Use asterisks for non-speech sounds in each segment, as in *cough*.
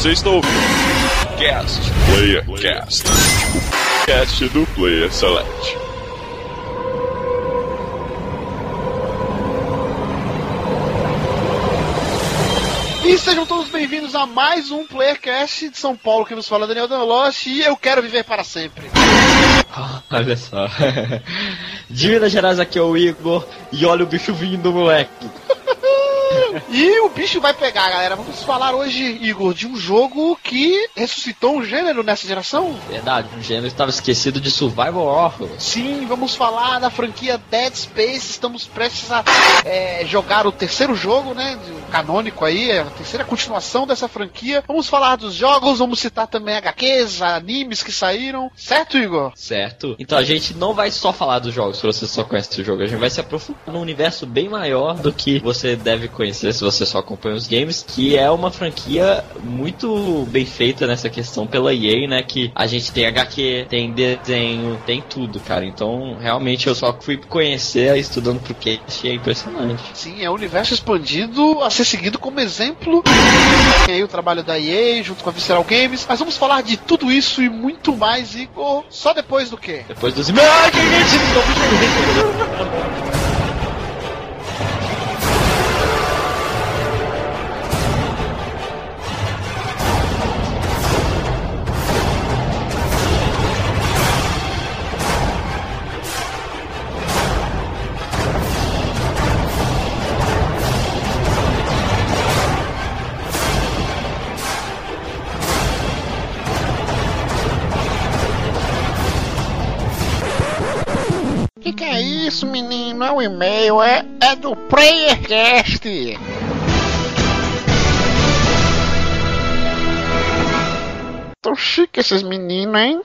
Você está ouvindo Cast Player Cast, o cast do Player Select. E sejam todos bem-vindos a mais um Playercast de São Paulo que nos fala Daniel Danoloche e eu quero viver para sempre. Olha só. *laughs* De Minas Gerais aqui é o Igor e olha o bicho vindo, moleque. E o bicho vai pegar, galera. Vamos falar hoje, Igor, de um jogo que ressuscitou um gênero nessa geração. Verdade, um gênero estava esquecido de Survival Horror. Sim, vamos falar da franquia Dead Space. Estamos prestes a é, jogar o terceiro jogo, né? O canônico aí, a terceira continuação dessa franquia. Vamos falar dos jogos, vamos citar também HQs, animes que saíram. Certo, Igor? Certo. Então a gente não vai só falar dos jogos, se você só conhece o jogo. A gente vai se aprofundar num universo bem maior do que você deve conhecer se você só acompanha os games, que é uma franquia muito bem feita nessa questão pela EA, né? Que a gente tem HQ, tem desenho, tem tudo, cara. Então, realmente, eu só fui conhecer estudando pro cast e é impressionante. Sim, é um universo expandido a ser seguido como exemplo. Tem aí o trabalho da EA junto com a Visceral Games. Mas vamos falar de tudo isso e muito mais, Igor, só depois do quê? Depois dos gente! Que *laughs* e-mail, é, é do PlayerCast. Tão chique esses meninos, hein?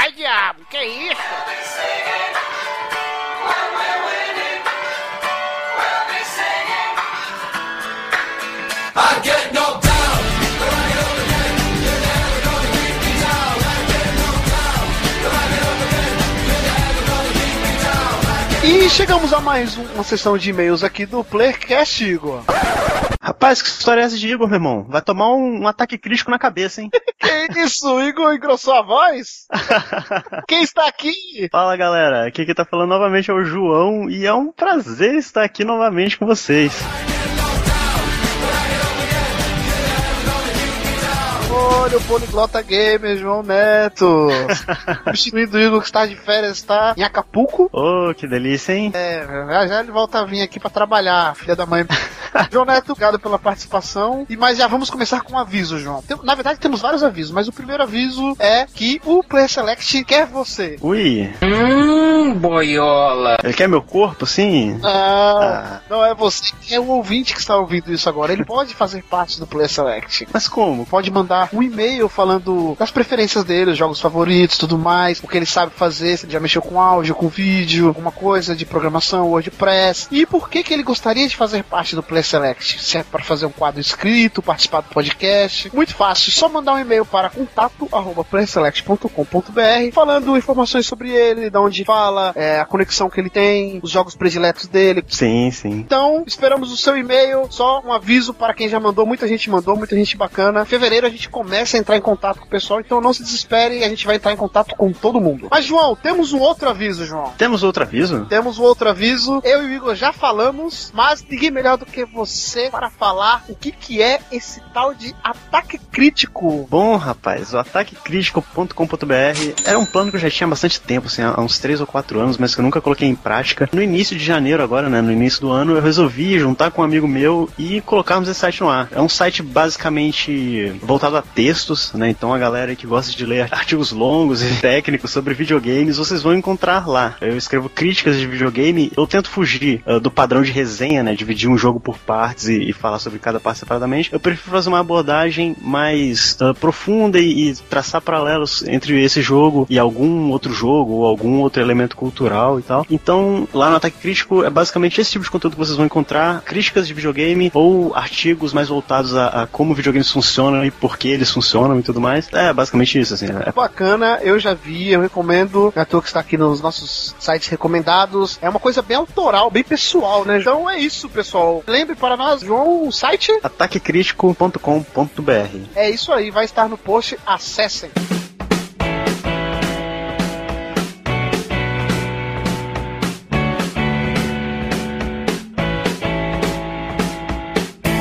Ai, diabo, que isso? E chegamos a mais um- uma sessão de e-mails aqui do PlayerCast, Igor. Rapaz, que história é essa de Igor, meu irmão? Vai tomar um, um ataque crítico na cabeça, hein? *laughs* Que isso, Igor engrossou a voz? *laughs* Quem está aqui? Fala galera, aqui quem tá falando novamente é o João e é um prazer estar aqui novamente com vocês. Olha o Poliglota Gamer, João Neto. *laughs* Substituindo o Igor que está de férias, está em Acapulco. Oh, que delícia, hein? É, já já ele volta a vir aqui pra trabalhar, filha da mãe. *laughs* João Neto, obrigado pela participação. E mas já vamos começar com um aviso, João. Tem- na verdade, temos vários avisos, mas o primeiro aviso é que o Player Select quer você. Ui, Hum, boiola. ele quer meu corpo, sim? Ah, não é você, é o ouvinte que está ouvindo isso agora. Ele pode fazer parte do Player Select. Mas como? Pode mandar um e-mail falando das preferências dele, os jogos favoritos, tudo mais, o que ele sabe fazer, se ele já mexeu com áudio, com vídeo, alguma coisa de programação, WordPress, e por que que ele gostaria de fazer parte do Play Select. Se é para fazer um quadro escrito, participar do podcast, muito fácil, só mandar um e-mail para contato@playselect.com.br falando informações sobre ele, de onde fala, é, a conexão que ele tem, os jogos prediletos dele, Sim, sim. então, esperamos o seu e-mail. Só um aviso para quem já mandou. Muita gente mandou, muita gente bacana. Em fevereiro a gente começa a entrar em contato com o pessoal, então não se desespere, a gente vai entrar em contato com todo mundo. Mas, João, temos um outro aviso, João. Temos outro aviso? Temos um outro aviso. Eu e o Igor já falamos, mas ninguém melhor do que você para falar o que, que é esse tal de ataque crítico. Bom, rapaz, o ataquecrítico.com.br era um plano que eu já tinha há bastante tempo, assim, há uns 3 ou 4 anos, mas que eu nunca coloquei em prática. No início de janeiro, agora, né, no início do ano, eu resolvi juntar com um amigo meu e colocarmos esse site no ar. É um site basicamente voltado a textos, né, então a galera que gosta de ler artigos longos e técnicos sobre videogames, vocês vão encontrar lá. Eu escrevo críticas de videogame, eu tento fugir ah, do padrão de resenha, né, dividir um jogo por partes e, e falar sobre cada parte separadamente. Eu prefiro fazer uma abordagem mais ah, profunda e, e traçar paralelos entre esse jogo e algum outro jogo ou algum outro elemento cultural e tal. Então, lá no Ataque Crítico é basicamente esse tipo de conteúdo que vocês vão encontrar. encontrar críticas de videogame ou artigos mais voltados a, a como videogames funcionam e por que eles funcionam e tudo mais. É basicamente isso, assim. É bacana, eu já vi, eu recomendo. A tua que está aqui nos nossos sites recomendados. É uma coisa bem autoral, bem pessoal, né? Então é isso, pessoal. Lembre para nós, João, o site ataquecritico.com.br. É isso aí, vai estar no post, acessem.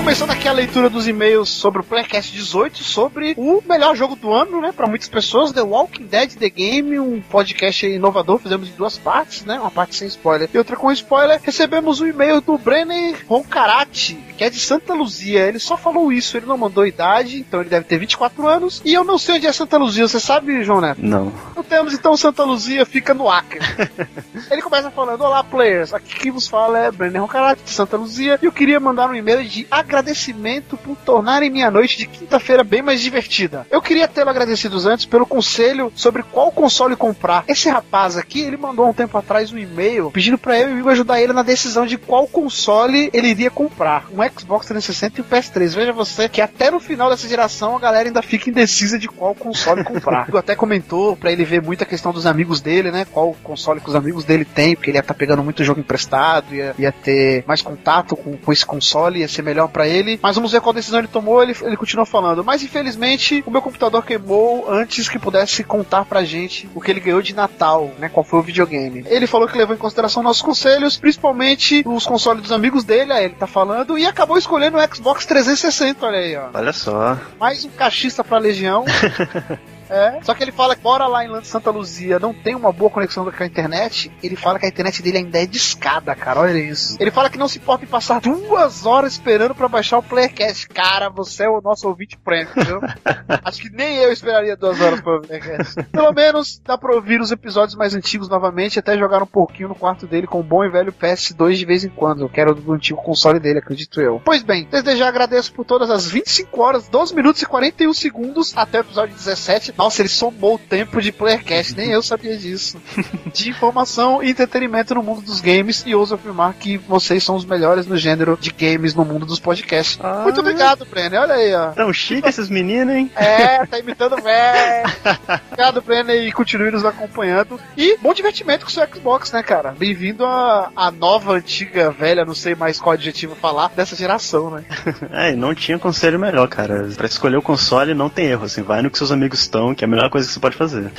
começando aqui a leitura dos e-mails sobre o Playcast 18, sobre o melhor jogo do ano, né, para muitas pessoas, The Walking Dead The Game, um podcast inovador, fizemos em duas partes, né, uma parte sem spoiler e outra com spoiler. Recebemos um e-mail do Brenner Roncarati, que é de Santa Luzia. Ele só falou isso, ele não mandou idade, então ele deve ter 24 anos. E eu não sei onde é Santa Luzia, você sabe, João Neto? Não. Não temos então Santa Luzia, fica no Acre. *laughs* ele começa falando: Olá, players, aqui quem vos fala é Brenner Roncarati, de Santa Luzia, e eu queria mandar um e-mail de agradecimento agradecimento por tornarem minha noite de quinta-feira bem mais divertida. Eu queria tê-lo agradecido antes pelo conselho sobre qual console comprar. Esse rapaz aqui, ele mandou um tempo atrás um e-mail pedindo para eu e o Igor ajudar ele na decisão de qual console ele iria comprar. Um Xbox 360 e um PS3. Veja você que até no final dessa geração a galera ainda fica indecisa de qual console comprar. *laughs* O até comentou para ele ver muita questão dos amigos dele, né? Qual console que os amigos dele têm, porque ele ia estar tá pegando muito jogo emprestado, ia, ia ter mais contato com, com esse console, ia ser melhor para ele, mas vamos ver qual decisão ele tomou. Ele, ele continua falando. Mas infelizmente o meu computador queimou antes que pudesse contar pra gente o que ele ganhou de Natal, né? Qual foi o videogame. Ele falou que levou em consideração nossos conselhos, principalmente os consoles dos amigos dele, aí ele tá falando, e acabou escolhendo o Xbox 360, olha aí, ó. Olha só. Mais um cachista pra Legião. *laughs* É. Só que ele fala que, embora lá em Santa Luzia não tem uma boa conexão com a internet, ele fala que a internet dele ainda é discada, cara. Olha isso. Ele fala que não se importa em passar duas horas esperando para baixar o Playcast. Cara, você é o nosso ouvinte premium, viu? *laughs* Acho que nem eu esperaria duas horas para o Playcast. Pelo menos dá pra ouvir os episódios mais antigos novamente, até jogar um pouquinho no quarto dele com o bom e velho PS2 de vez em quando, que era do antigo console dele, acredito eu. Pois bem, desde já agradeço por todas as 25 horas, 12 minutos e 41 segundos até o episódio 17 nossa, ele somou o tempo de Playercast, nem eu sabia disso. *laughs* De informação e entretenimento no mundo dos games e ouso afirmar que vocês são os melhores no gênero de games no mundo dos podcasts. Ah. Muito obrigado, Brenner. Olha aí, ó. Tão chique esses meninos, hein? É, tá imitando velho. *laughs* obrigado, Brenner, e continue nos acompanhando. E bom divertimento com o seu Xbox, né, cara? Bem-vindo à, à nova, antiga, velha, não sei mais qual adjetivo falar, dessa geração, né? *laughs* é, não tinha conselho melhor, cara. Pra escolher o console não tem erro, assim, vai no que seus amigos estão que é a melhor coisa que você pode fazer.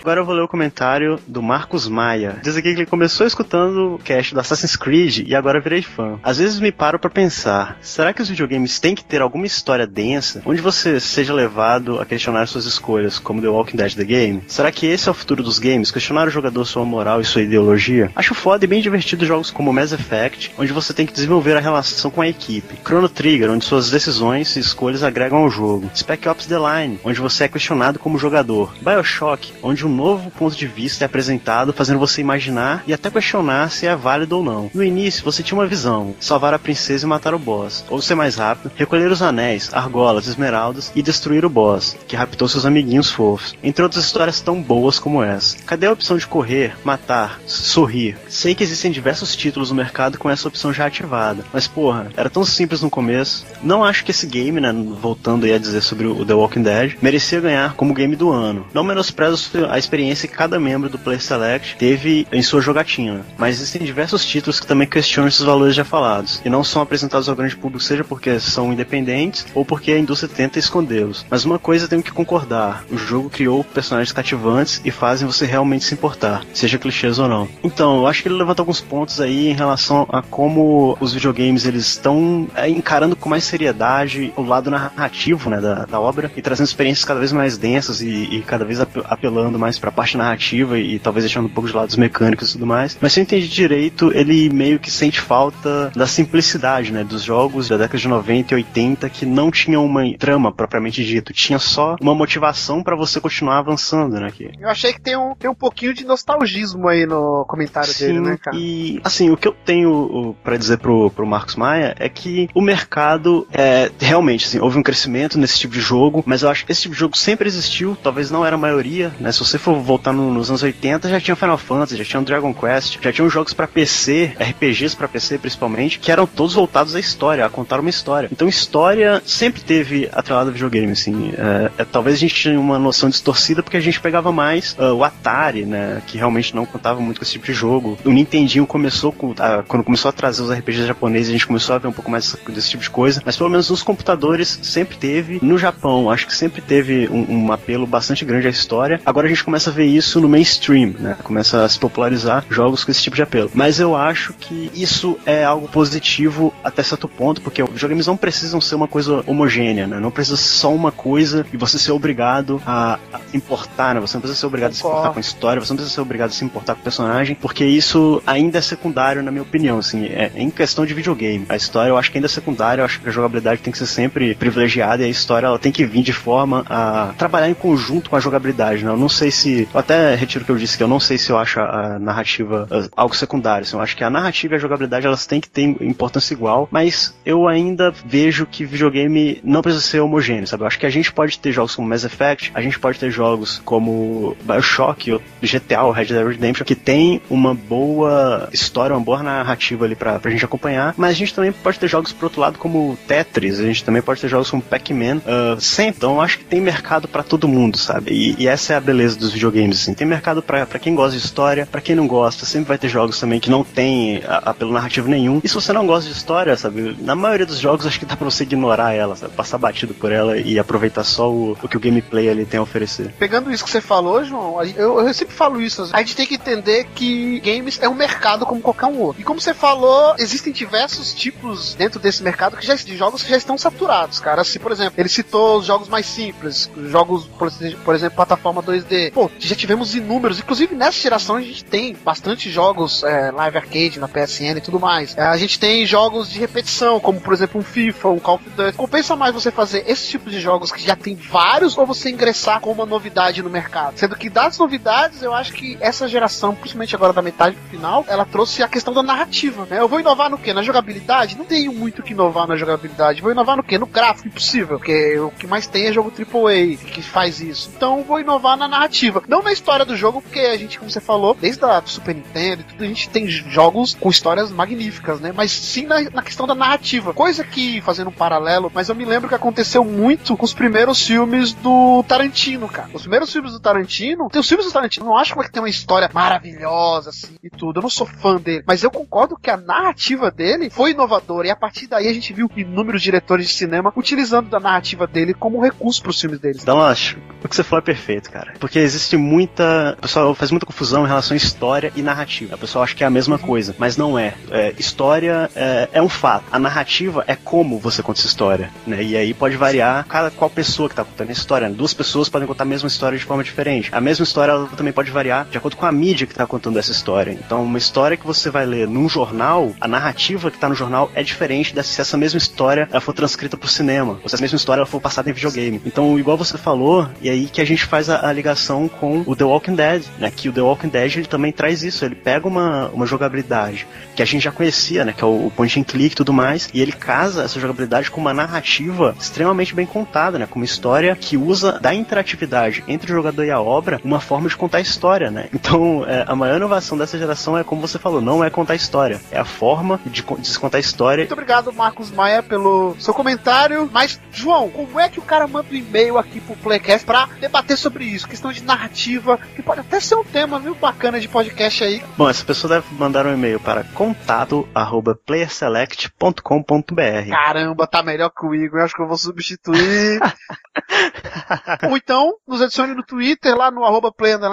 Agora eu vou ler o comentário do Marcos Maia. Diz aqui que ele começou escutando o cast do Assassin's Creed e agora virei fã. Às vezes me paro para pensar, será que os videogames têm que ter alguma história densa, onde você seja levado a questionar suas escolhas, como The Walking Dead The Game? Será que esse é o futuro dos games? Questionar o jogador sua moral e sua ideologia? Acho foda e bem divertido jogos como Mass Effect, onde você tem que desenvolver a relação com a equipe. Chrono Trigger, onde suas decisões e escolhas agregam ao jogo. Spec Ops The Line, onde você é questionado como jogador. Bioshock, onde um novo ponto de vista é apresentado, fazendo você imaginar e até questionar se é válido ou não. No início, você tinha uma visão: salvar a princesa e matar o boss, ou ser mais rápido, recolher os anéis, argolas, esmeraldas e destruir o boss, que raptou seus amiguinhos fofos. Entre outras histórias tão boas como essa. Cadê a opção de correr, matar, sorrir? Sei que existem diversos títulos no mercado com essa opção já ativada, mas porra, era tão simples no começo. Não acho que esse game, né, voltando aí a dizer sobre o The Walking Dead, merecia ganhar como game do ano. Não menosprezo a experiência que cada membro do Play Select teve em sua jogatina, mas existem diversos títulos que também questionam esses valores já falados, e não são apresentados ao grande público, seja porque são independentes ou porque a indústria tenta escondê-los. Mas uma coisa tenho que concordar: o jogo criou personagens cativantes e fazem você realmente se importar, seja clichês ou não. Então, eu acho que ele levanta alguns pontos aí em relação a como os videogames eles estão é, encarando com mais seriedade o lado narrativo né, da, da obra e trazendo experiências cada vez mais densas e, e cada vez apelando mais pra parte narrativa e, e, talvez deixando um pouco de lado os mecânicos e tudo mais. Mas se eu entendi direito, ele meio que sente falta da simplicidade, né? Dos jogos da década de 90 e 80 que não tinham uma trama propriamente dito, tinha só uma motivação para você continuar avançando, né? Aqui. Eu achei que tem um, tem um pouquinho de nostalgismo aí no comentário Sim, dele, né, cara? E assim, o que eu tenho para dizer pro, pro Marcos Maia é que o mercado é realmente assim, houve um crescimento nesse tipo de jogo, mas eu acho que esse tipo de jogo sempre existiu, talvez não era a maioria, né? Se você for voltar no, nos anos 80, já tinha Final Fantasy, já tinha Dragon Quest, já tinham jogos para PC, RPGs para PC principalmente, que eram todos voltados à história, a contar uma história. Então história sempre teve atrelado ao videogame, assim. É, é, talvez a gente tinha uma noção distorcida porque a gente pegava mais uh, o Atari, né, que realmente não contava muito com esse tipo de jogo. O Nintendinho começou com, uh, quando começou a trazer os RPGs japoneses, a gente começou a ver um pouco mais desse tipo de coisa, mas pelo menos nos computadores sempre teve. No Japão, acho que sempre teve um, um apelo bastante grande à história. Agora a gente começa a ver isso no mainstream, né? Começa a se popularizar jogos com esse tipo de apelo. Mas eu acho que isso é algo positivo até certo ponto, porque os videogames não precisam ser uma coisa homogênea, né? Não precisa ser só uma coisa e você ser obrigado a, a importar, né? Você não precisa ser obrigado Concordo. a se importar com a história, você não precisa ser obrigado a se importar com o personagem, porque isso ainda é secundário, na minha opinião, assim, é, é em questão de videogame. A história eu acho que ainda é secundária, eu acho que a jogabilidade tem que ser sempre privilegiada e a história ela tem que vir de forma a trabalhar em conjunto com a jogabilidade, né? Eu não sei se, eu até retiro o que eu disse, que eu não sei se eu acho a, narrativa algo secundário, assim, eu acho que a narrativa e a jogabilidade elas têm que ter importância igual, mas eu ainda vejo que videogame não precisa ser homogêneo, sabe? Eu acho que a gente pode ter jogos como Mass Effect, a gente pode ter jogos como Bioshock, ou GTA, ou Red Dead Redemption, que tem uma boa história, uma boa narrativa ali pra, pra gente acompanhar, mas a gente também pode ter jogos pro outro lado como Tetris, a gente também pode ter jogos como Pac-Man, uh, sempre. Então eu acho que tem mercado para todo mundo, sabe? E, e, essa é a beleza dos videogames, assim. Tem mercado para quem gosta de história, para quem não gosta, sempre vai ter jogos também que não tem apelo narrativo nenhum. E se você não gosta de história, sabe? Na maioria dos jogos acho que dá pra você ignorar ela, sabe? Passar batido por ela e aproveitar só o, o que o gameplay ali tem a oferecer. Pegando isso que você falou, João, eu, eu sempre falo isso. A gente tem que entender que games é um mercado como qualquer um outro. E como você falou, existem diversos tipos dentro desse mercado que já, de jogos que já estão saturados, cara. Se, por exemplo, ele citou os jogos mais simples, jogos, por, por exemplo, plataforma 2D. Pô, já tivemos inúmeros. Inclusive, nessa geração a gente tem bastante jogos é, live arcade na PSN e tudo mais. É, a gente tem jogos de repetição, como, por exemplo, um FIFA, um Call of Duty. Compensa mais você fazer esse tipo de jogos que já tem vários ou você ingressar com uma novidade no mercado? Sendo que das novidades, eu acho que essa geração, principalmente agora da metade pro final, ela trouxe a questão da narrativa, né? Eu vou inovar no quê? Na jogabilidade? Não tenho muito que inovar na jogabilidade. Vou inovar no quê? No gráfico, impossível. Porque o que mais tem é jogo AAA que faz isso. Então vou inovar na narrativa. Não na história do jogo, porque a gente, como você falou, desde a Super Nintendo e tudo, a gente tem jogos com histórias magníficas, né? Mas sim na, na questão da narrativa. Coisa que, fazendo um paralelo, mas eu me lembro que aconteceu muito com os primeiros filmes do Tarantino, cara. Os primeiros filmes do Tarantino, tem os filmes do Tarantino, não acho que tem uma história maravilhosa, assim, e tudo. Eu não sou fã dele. Mas eu concordo que a narrativa dele foi inovadora. E a partir daí a gente viu inúmeros diretores de cinema utilizando da narrativa dele como recurso para os filmes deles. Então, acho, o que você falou é perfeito, cara. Porque existe muita. O pessoal faz muita confusão em relação a história e narrativa. O pessoal acha que é a mesma coisa, mas não é. é história é, é, um fato. A narrativa é como você conta essa história, né? E aí pode variar cada qual pessoa que tá contando a história. Duas pessoas podem contar a mesma história de forma diferente. A mesma história ela também pode variar de acordo com a mídia que tá contando essa história. Então, uma história que você vai ler num jornal, a narrativa que tá no jornal é diferente da se essa mesma história ela for transcrita pro cinema, ou se essa mesma história ela for passada em videogame. Então, igual você falou, e aí que a gente faz a, a ligação com o The Walking Dead, né? Que o The Walking Dead ele também traz isso, ele pega uma, uma jogabilidade que a gente já conhecia, né? Que é o, o point and click e tudo mais, e ele casa essa jogabilidade com uma narrativa extremamente bem contada, né? Com uma história que usa da interatividade entre o jogador e a obra uma forma de contar a história, né? Então, é, a maior inovação dessa geração é, como você falou, não é contar a história, é a forma de, de contar a história. Muito obrigado, Marcos Maia, pelo seu comentário. Mas, João, como é que o cara manda um e-mail aqui pro Playcast pra debater sobre isso? Questão de narrativa, que pode até ser um tema, viu, bacana de podcast aí. Bom, essa pessoa deve mandar um e-mail para contato@playerselect.com.br. Caramba, tá melhor que o Igor, eu acho que eu vou substituir. *laughs* Ou então, nos adicione no Twitter, lá no arroba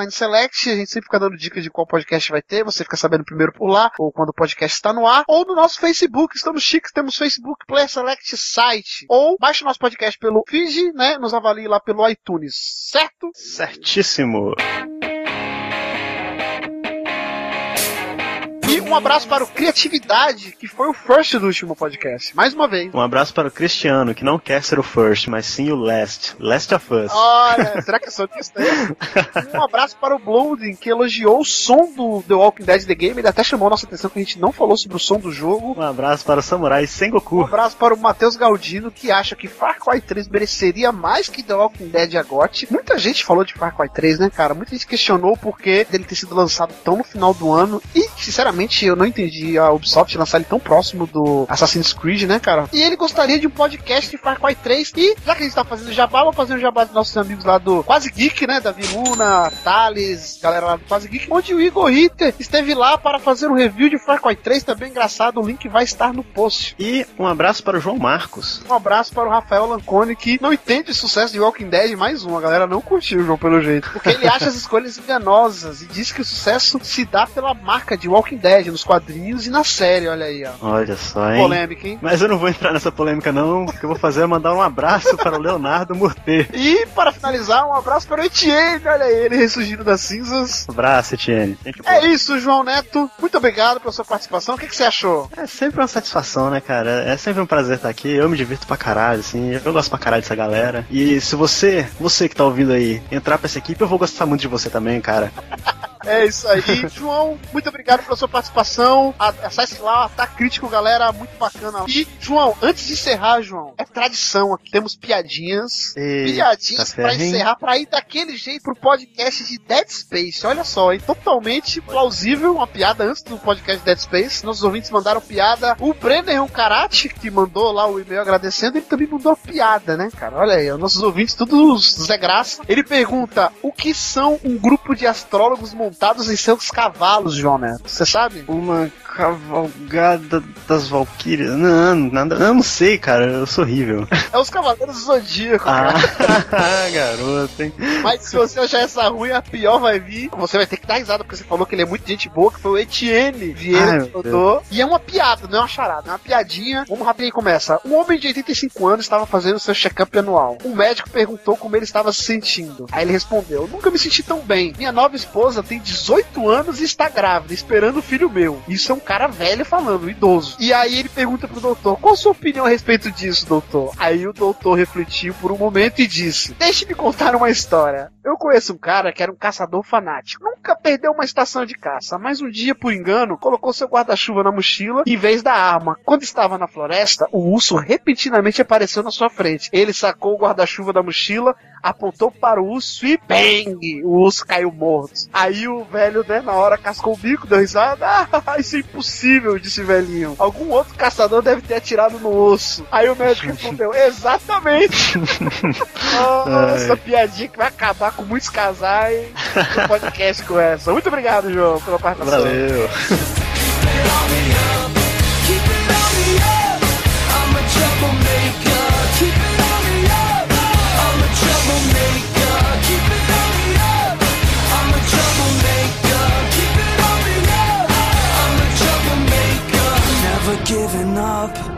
select, a gente sempre fica dando dicas de qual podcast vai ter, você fica sabendo primeiro por lá, ou quando o podcast está no ar, ou no nosso Facebook, estamos chiques, temos Facebook Player Select Site, ou baixe o nosso podcast pelo feed, né, nos avalie lá pelo iTunes, certo? Certíssimo. Um abraço para o Criatividade, que foi o first do último podcast. Mais uma vez. Um abraço para o Cristiano, que não quer ser o first, mas sim o last. Last of Us. Olha, *laughs* será que eu sou disso Um abraço para o Blondin, que elogiou o som do The Walking Dead The Game. Ele até chamou nossa atenção que a gente não falou sobre o som do jogo. Um abraço para o Samurai Sengoku. Um abraço para o Matheus Galdino, que acha que Far Cry 3 mereceria mais que The Walking Dead a GOT. Muita gente falou de Far Cry 3, né, cara? Muita gente questionou o porquê dele ter sido lançado tão no final do ano. E, sinceramente, eu não entendi a Ubisoft lançar ele tão próximo do Assassin's Creed, né, cara? E ele gostaria de um podcast de Far Cry 3. E, já que a gente tá fazendo jabá, vou fazer um jabá dos nossos amigos lá do Quase Geek, né? Davi Luna, Thales, galera lá do Quase Geek, onde o Igor Ritter esteve lá para fazer um review de Far Cry 3, também engraçado. O link vai estar no post. E um abraço para o João Marcos. Um abraço para o Rafael Lancone, que não entende o sucesso de Walking Dead, mais um. A galera não curtiu o João pelo jeito. Porque ele acha as escolhas enganosas e diz que o sucesso se dá pela marca de Walking Dead nos quadrinhos e na série, olha aí, ó. Olha só, hein? Polêmica, hein? Mas eu não vou entrar nessa polêmica, não. O que eu vou fazer é mandar um abraço para o Leonardo Murter. E, para finalizar, um abraço para o Etienne, olha aí, ele ressurgindo das cinzas. Um abraço, Etienne. É isso, João Neto. Muito obrigado pela sua participação. O que, que você achou? É sempre uma satisfação, né, cara? É sempre um prazer estar aqui. Eu me divirto pra caralho, assim. Eu gosto pra caralho dessa galera. E se você, você que tá ouvindo aí, entrar pra essa equipe, eu vou gostar muito de você também, cara. *laughs* É isso aí. *laughs* João, muito obrigado pela sua participação. Acesse lá, tá crítico, galera. Muito bacana. E, João, antes de encerrar, João, é tradição aqui. Temos piadinhas. Eita, piadinhas pra ferro, hein? encerrar, pra ir daquele jeito pro podcast de Dead Space. Olha só, hein? Totalmente plausível. Uma piada antes do podcast Dead Space. Nossos ouvintes mandaram piada. O Brenner um Karate, que mandou lá o e-mail agradecendo, ele também mandou piada, né, cara? Olha aí, os nossos ouvintes, todos Zé Graça. Ele pergunta: o que são um grupo de astrólogos montados em seus cavalos, João Neto? Você sabe? Uma cavalgada das Valkyrias? Não, nada. Eu não sei, cara. Eu sou horrível. *laughs* É os Cavaleiros do Zodíaco, Ah, cara. *laughs* garoto, hein? Mas se você achar essa ruim, a pior vai vir. Você vai ter que dar risada, porque você falou que ele é muito gente boa, que foi o Etienne Vieira Ai, que mandou. E é uma piada, não é uma charada, é uma piadinha. Vamos rapidinho começa. Um homem de 85 anos estava fazendo seu check-up anual. Um médico perguntou como ele estava se sentindo. Aí ele respondeu: Nunca me senti tão bem. Minha nova esposa tem 18 anos e está grávida, esperando o filho meu. Isso é um cara velho falando, idoso. E aí ele pergunta pro doutor: Qual a sua opinião a respeito disso, doutor? Aí o doutor refletiu por um momento e disse: Deixe-me contar uma história. Eu conheço um cara que era um caçador fanático. Nunca perdeu uma estação de caça, mas um dia, por engano, colocou seu guarda-chuva na mochila em vez da arma. Quando estava na floresta, o urso repentinamente apareceu na sua frente. Ele sacou o guarda-chuva da mochila, apontou para o urso e bang! O urso caiu morto. Aí o velho, né, na hora cascou o bico, deu risada. *laughs* Ah, isso é impossível, disse o velhinho. Algum outro caçador deve ter atirado no urso. Aí o médico respondeu: Exatamente! *laughs* Oh, essa piadinha que vai acabar com muitos casais no podcast com essa. Muito obrigado, João, pela participação. Valeu. *laughs* up.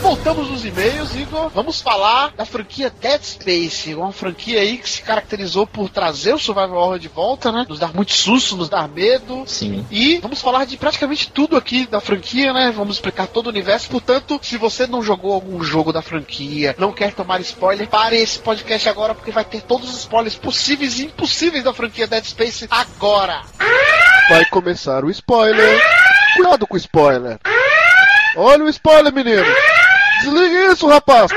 Voltamos nos e-mails, Igor. Vamos falar da franquia Dead Space, uma franquia aí que se caracterizou por trazer o Survival Horror de volta, né? Nos dar muito susto, nos dar medo. Sim. E vamos falar de praticamente tudo aqui da franquia, né? Vamos explicar todo o universo. Portanto, se você não jogou algum jogo da franquia, não quer tomar spoiler, pare esse podcast agora, porque vai ter todos os spoilers possíveis e impossíveis da franquia Dead Space agora. Vai começar o spoiler. Cuidado com o spoiler. Olha o spoiler, menino. Desliga isso, rapaz.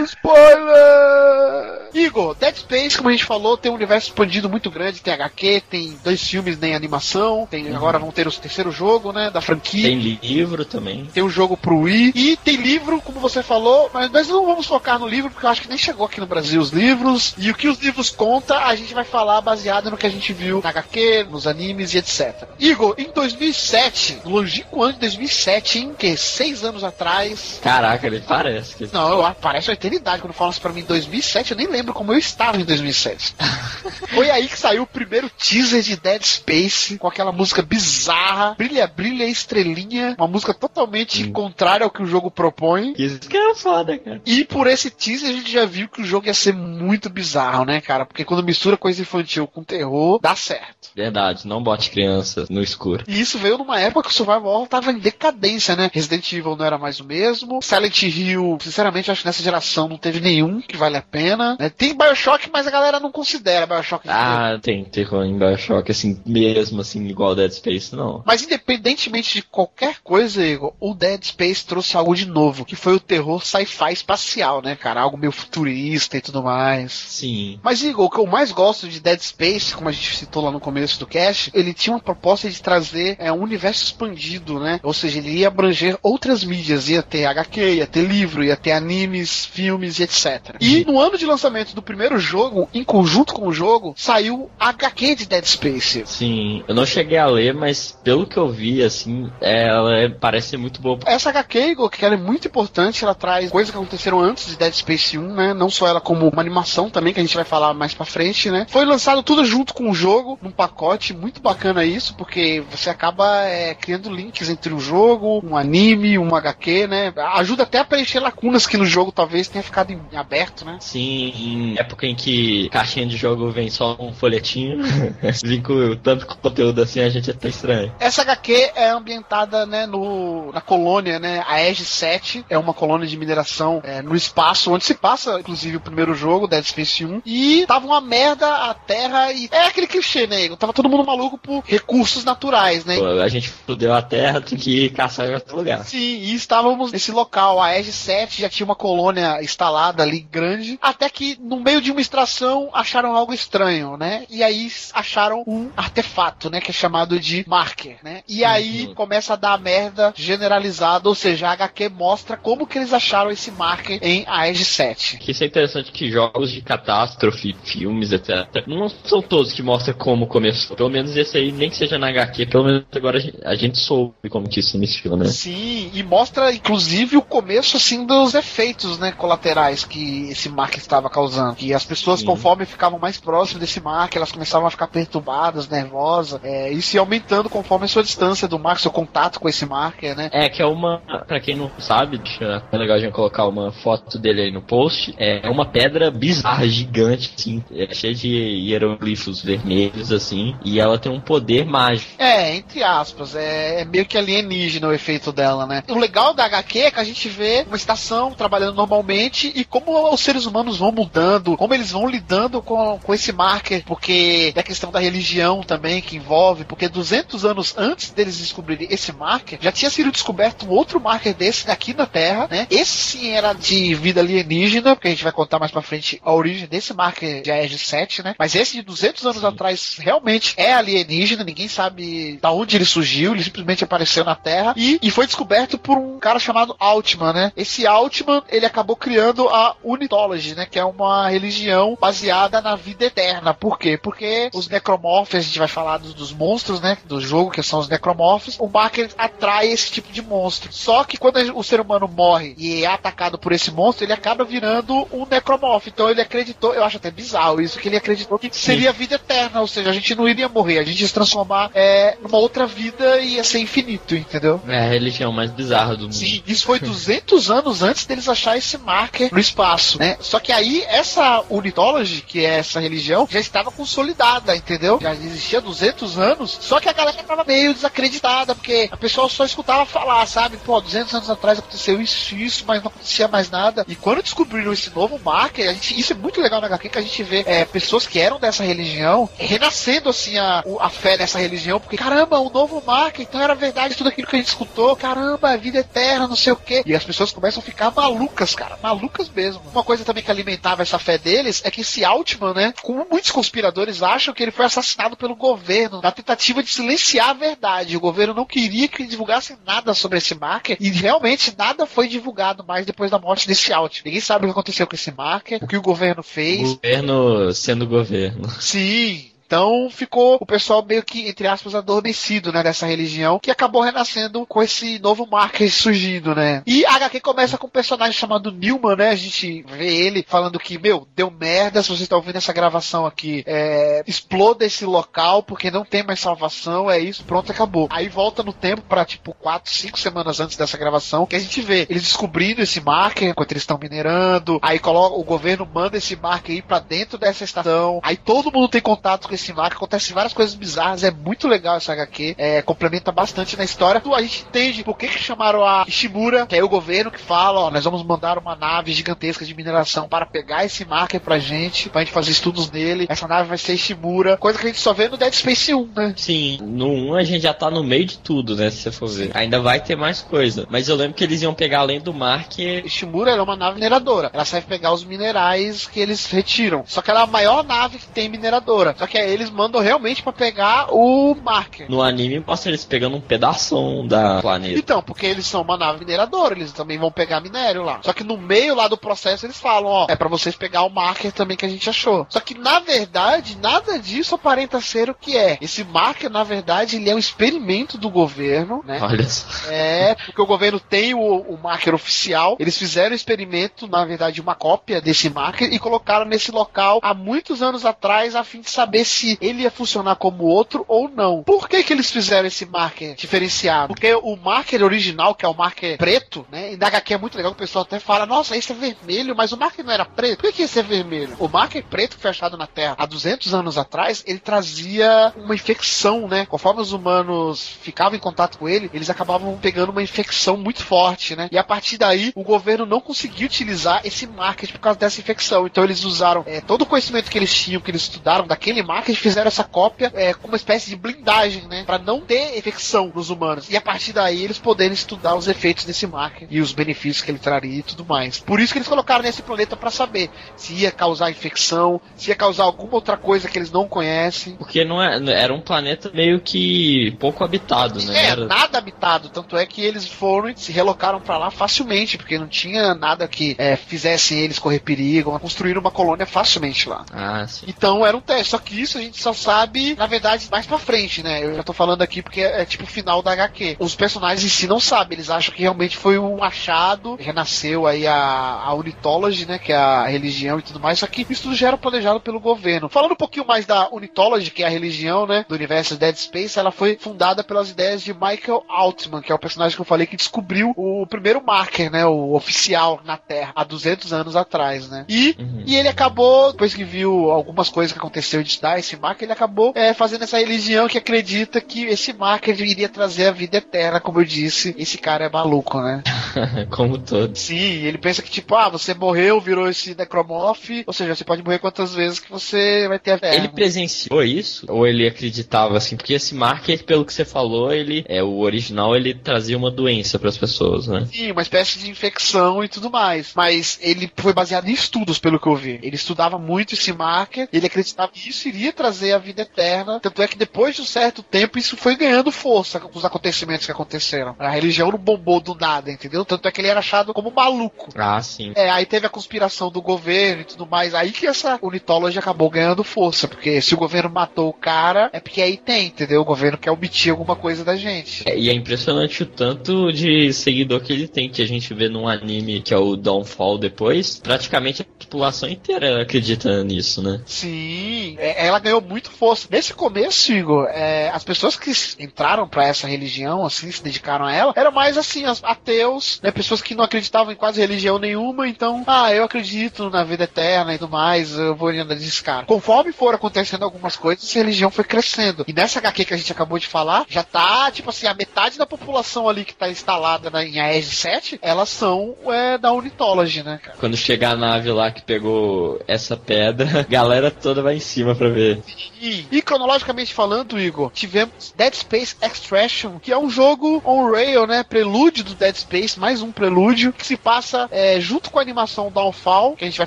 Spoiler! Igor, Dead Space, como a gente falou, tem um universo expandido muito grande, tem HQ, tem dois filmes nem animação, tem agora vão ter o terceiro jogo, né, da franquia. Tem livro também. Tem um jogo pro Wii e tem livro, como você falou, mas nós não vamos focar no livro porque eu acho que nem chegou aqui no Brasil os livros. E o que os livros conta, a gente vai falar baseado no que a gente viu na HQ, nos animes e etc. Igor, em 2007, no longínquo ano de 2007, em que seis anos atrás, Caraca, ele parece que. não, eu, parece uma eternidade quando falam isso pra mim em 2007, eu nem lembro como eu estava em 2007. *laughs* Foi aí que saiu o primeiro teaser de Dead Space, com aquela música bizarra, brilha, brilha, estrelinha, uma música totalmente contrária ao que o jogo propõe. Isso que é foda, cara. E por esse teaser a gente já viu que o jogo ia ser muito bizarro, né, cara? Porque quando mistura coisa infantil com terror, dá certo. Verdade, não bote crianças no escuro. E isso veio numa época que o Survival Horror tava em decadência, né? Resident Evil não era mais o mesmo. Silent Hill, sinceramente, acho que nessa geração não teve nenhum que vale a pena. né? Tem Bioshock, mas a galera não considera Bioshock. Ah, tem terror em Bioshock, assim, mesmo assim, igual Dead Space, não. Mas independentemente de qualquer coisa, Igor, o Dead Space trouxe algo de novo, que foi o terror sci-fi espacial, né, cara? Algo meio futurista e tudo mais. Sim. Mas, Igor, o que eu mais gosto de Dead Space, como a gente citou lá no começo do cast, ele tinha uma proposta de trazer é, um universo expandido, né? Ou seja, ele ia abranger outras mídias, ia ter HQ, ia ter livro, ia ter animes, filmes e etc. E no ano de lançamento do primeiro jogo, em conjunto com o jogo, saiu a HQ de Dead Space. Sim, eu não cheguei a ler, mas pelo que eu vi, assim, ela é- parece ser muito boa. Essa HQ, Igor, que ela é muito importante, ela traz coisas que aconteceram antes de Dead Space 1, né? Não só ela como uma animação também, que a gente vai falar mais pra frente, né? Foi lançado tudo junto com o jogo, num pacote, muito bacana isso, porque você acaba é, criando links entre um jogo, um anime, um HQ, né? Ajuda até a preencher lacunas que no jogo talvez tenha ficado em aberto, né? Sim, em época em que caixinha de jogo vem só um folhetinho, *laughs* vir com tanto conteúdo assim, a gente é até estranho. Essa HQ é ambientada né, no, na colônia, né? A EG 7 é uma colônia de mineração é, no espaço, onde se passa, inclusive, o primeiro jogo, Dead Space 1. E tava uma merda a Terra e. É aquele clichê, né? Tava todo mundo maluco por recursos naturais, né? Pô, a gente fudeu a terra, tem que caçar em outro lugar. Sim, e estávamos nesse local. A EG 7 já tinha uma colônia instalada ali grande. Até que, no meio de uma extração, acharam algo estranho, né? E aí acharam um artefato, né? Que é chamado de marker, né? E aí Uhum. começa a dar merda generalizada. Ou seja, a HQ mostra como que eles acharam esse marker em a EG 7. Que isso é interessante que jogos de catástrofe, filmes, etc. Não são todos que mostram como começou. Pelo menos esse aí, nem que seja na HQ, pelo menos agora a gente, a gente soube como que isso iniciou, né? Sim, e mostra inclusive o começo assim dos efeitos, né, colaterais que esse marker estava causando. Que as pessoas Sim. conforme ficavam mais próximas desse marker, elas começavam a ficar perturbadas, nervosas, é, isso ia aumentando conforme a sua distância do marker, seu contato com esse marker, né? É, que é uma. Pra quem não sabe, deixa, é legal a gente colocar uma foto dele aí no post. É uma pedra bizarra, gigante, assim. É cheia de hieroglifos vermelhos, assim. E ela tem um poder mágico. É, entre aspas, é, é meio que alienígena o efeito dela, né? O legal da HQ é que a gente vê uma estação trabalhando normalmente e como os seres humanos vão mudando, como eles vão lidando com, com esse marker, porque é a questão da religião também que envolve, porque 200 anos antes deles descobrirem esse marker, já tinha sido descoberto um outro marker desse aqui na Terra, né? Esse sim era de vida alienígena, porque a gente vai contar mais pra frente a origem desse marker de Aegis 7, né? Mas esse de 200 anos atrás realmente é alienígena, ninguém sabe da onde ele surgiu, ele simplesmente apareceu na Terra e, e foi descoberto por um cara chamado Altman, né? Esse Altman, ele acabou criando a Unitology, né? Que é uma religião baseada na vida eterna. Por quê? Porque os necromorphs, a gente vai falar dos, dos monstros, né? Do jogo, que são os necromorphs, o marker atrai esse tipo de monstro. Só que quando o ser humano morre e é atacado por esse monstro, ele acaba virando um necromorph. Então ele acreditou, eu acho até bizarro isso, que ele acreditou que seria a vida eterna, ou seja, a gente não iria morrer, a gente ia se transformar é, numa outra vida e ia ser infinito, entendeu? É a religião mais bizarra do mundo. Sim, isso foi 200 anos antes deles acharem esse marker no espaço, né? Só que aí essa Unitology, que é essa religião, já estava consolidada, entendeu? Já existia 200 anos, só que a galera estava meio desacreditada, porque a pessoa só escutava falar, sabe? Pô, 200 anos atrás aconteceu isso, isso, mas não acontecia mais nada. E quando descobriram esse novo marker, gente, isso é muito legal na HQ, que a gente vê é, pessoas que eram dessa religião renascendo, assim, a, o- a fé nessa religião, porque caramba, um novo marker, então era verdade tudo aquilo que a gente escutou, caramba, a vida eterna, não sei o quê. E as pessoas começam a ficar malucas, cara, malucas mesmo. Uma coisa também que alimentava essa fé deles é que esse Altman, né, como muitos conspiradores acham que ele foi assassinado pelo governo na tentativa de silenciar a verdade. O governo não queria que divulgassem nada sobre esse marker e realmente nada foi divulgado mais depois da morte desse Altman. Ninguém sabe o que aconteceu com esse marker, o que o governo O fez. governo sendo governo. Sim. Então ficou o pessoal meio que, entre aspas, adormecido, né, dessa religião, que acabou renascendo com esse novo marker surgindo, né. E a HQ começa com um personagem chamado Newman, né, a gente vê ele falando que, meu, deu merda, se você está ouvindo essa gravação aqui, é, exploda esse local, porque não tem mais salvação, é isso, pronto, acabou. Aí volta no tempo pra, tipo, quatro, cinco semanas antes dessa gravação, que a gente vê eles descobrindo esse marker enquanto eles estão minerando, aí coloca, o governo manda esse marker ir pra dentro dessa estação, aí todo mundo tem contato com esse marker, acontece várias coisas bizarras, é muito legal essa HQ, é, complementa bastante na história. A gente entende por que, que chamaram a Ishimura, que é o governo que fala, ó, nós vamos mandar uma nave gigantesca de mineração para pegar esse marker pra gente, pra gente fazer estudos nele. Essa nave vai ser Ishimura, coisa que a gente só vê no Dead Space 1, né? Sim, no 1 a gente já tá no meio de tudo, né? Se você for ver. Ainda vai ter mais coisa. Mas eu lembro que eles iam pegar além do mar que. Ishimura é uma nave mineradora. Ela serve pegar os minerais que eles retiram. Só que ela é a maior nave que tem mineradora. Só que aí eles mandam realmente pra pegar o marker. No anime mostra eles pegando um pedaço da planeta. Então, porque eles são uma nave mineradora, eles também vão pegar minério lá. Só que no meio lá do processo eles falam, ó, é pra vocês pegar o marker também que a gente achou. Só que na verdade, nada disso aparenta ser o que é. Esse marker, na verdade, ele é um experimento do governo, né? Olha só. É, porque o governo tem o, o marker oficial. Eles fizeram um experimento, na verdade, uma cópia desse marker e colocaram nesse local há muitos anos atrás a fim de saber se ele ia funcionar como outro ou não. Por que que eles fizeram esse marker diferenciado? Porque o marker original, que é o marker preto, né? E na HQ é muito legal o pessoal até fala, nossa, esse é vermelho, mas o marker não era preto. Por que, que esse é vermelho? O marker preto que foi achado na Terra há 200 anos atrás, ele trazia uma infecção, né? Conforme os humanos ficavam em contato com ele, eles acabavam pegando uma infecção muito forte, né? E a partir daí, o governo não conseguiu utilizar esse market por causa dessa infecção. Então eles usaram é, todo o conhecimento que eles tinham, que eles estudaram daquele market, fizeram essa cópia é, com uma espécie de blindagem, né? Pra não ter infecção nos humanos. E a partir daí, eles poderem estudar os efeitos desse market e os benefícios que ele traria e tudo mais. Por isso que eles colocaram nesse planeta para saber se ia causar infecção, se ia causar alguma outra coisa que eles não conhecem. Porque não é, era um planeta meio que pouco habitado, né? É, Era- nada habitado. Tanto é que eles foram e se relocaram pra lá facilmente, porque não tinha nada que é, fizesse eles correr perigo. Construíram uma colônia facilmente lá. Ah, sim. Então era um teste. Só que isso a gente só sabe, na verdade, mais pra frente, né? Eu já tô falando aqui porque é, é tipo o final da HQ. Os personagens em si não sabem, eles acham que realmente foi um achado, renasceu aí a, a Unitology, né? Que é a religião e tudo mais. Só que isso tudo já era planejado pelo governo. Falando um pouquinho mais da Unitology, que é a religião, né? Do universo Dead Space, ela foi fundada pelas ideias de Michael Altman, que é o personagem que eu falei que descobriu o primeiro marker, né? O oficial na Terra, há 200 anos atrás, né? E Uhum. e ele acabou, depois que viu algumas coisas que aconteceu de estudar esse marker, ele acabou é, fazendo essa religião que acredita que esse marker iria trazer a vida eterna, como eu disse. Esse cara é maluco, né? *laughs* Como todos. Sim, ele pensa que, tipo, ah, você morreu, virou esse necromorph, ou seja, você pode morrer quantas vezes que você vai ter a vida. Ele presenciou isso? Ou ele acreditava assim? Porque esse marker, pelo que você falou, ele é o original, ele trazia uma doença para as pessoas, né? Sim, uma espécie de infecção e tudo mais. Mas ele foi baseado em estudos, pelo que eu vi. Ele estudava muito esse marker, ele acreditava que isso iria trazer a vida eterna. Tanto é que depois de um certo tempo isso foi ganhando força com os acontecimentos que aconteceram. A religião não bombou do nada, entendeu? Tanto é que ele era achado como maluco. Ah, sim. É, aí teve a conspiração do governo e tudo mais. Aí que essa Unitology acabou ganhando força. Porque se o governo matou o cara, é porque aí tem, entendeu? O governo quer omitir alguma coisa da gente. É, E é impressionante o tanto de seguidor que ele tem, que a gente vê num anime que é o Downfall depois. Praticamente a população inteira acredita nisso, né? Sim, é- ela ganhou muito força. Nesse começo, Igor, é, as pessoas que entraram pra essa religião, assim, se dedicaram a ela, eram mais assim, as ateus, né? Pessoas que não acreditavam em quase religião nenhuma, então, ah, eu acredito na vida eterna e tudo mais, eu vou andar desse cara. Conforme foram acontecendo algumas coisas, essa religião foi crescendo. E nessa HQ que a gente acabou de falar, já tá, tipo assim, a metade da população ali que tá instalada na, em Aegis 7, elas são é, da Unitology, né, cara? Quando chegar a nave lá que pegou essa pedra, *laughs* galera toda vai em cima pra ver. E, e cronologicamente falando, Igor, tivemos Dead Space Extraction, que é um jogo on-rail, né? Prelúdio do Dead Space, mais um prelúdio, que se passa é, junto com a animação Downfall, que a gente vai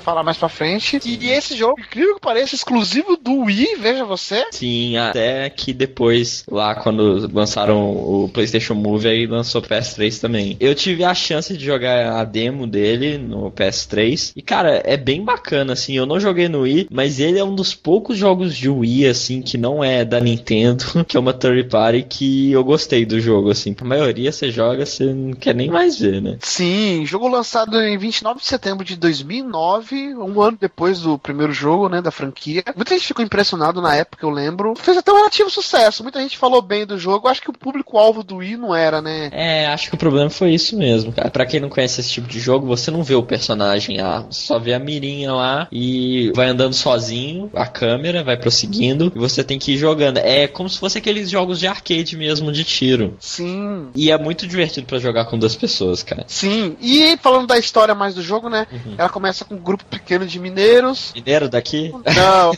falar mais pra frente. E esse jogo, incrível que pareça, exclusivo do Wii, veja você. Sim, até que depois, lá quando lançaram o PlayStation Move, aí lançou o PS3 também. Eu tive a chance de jogar a demo dele no PS3. E, cara, é bem bacana, assim. Eu não joguei no Wii, mas ele é um dos poucos jogos de Wii, assim, que não é da Nintendo, *laughs* que é uma third party, que eu gostei do jogo, assim. A maioria você joga, você não quer nem mais ver, né? Sim, jogo lançado em 29 de setembro de 2009, um ano depois do primeiro jogo, né, da franquia. Muita gente ficou impressionado na época, eu lembro. Fez até um relativo sucesso, muita gente falou bem do jogo. Acho que o público-alvo do Wii não era, né? É, acho que o problema foi isso mesmo, cara. Pra quem não conhece esse tipo de jogo, você não vê o personagem, ah, você só vê a mirinha lá e vai andando sozinho, a câmera vai prosseguindo e você tem que ir jogando. É como se fosse aqueles jogos de arcade mesmo, de tiro. Sim. E é muito divertido pra jogar com duas pessoas, cara. Sim, e falando da história mais do jogo, né? Ela começa com um grupo pequeno de mineiros. Mineiro daqui? Não,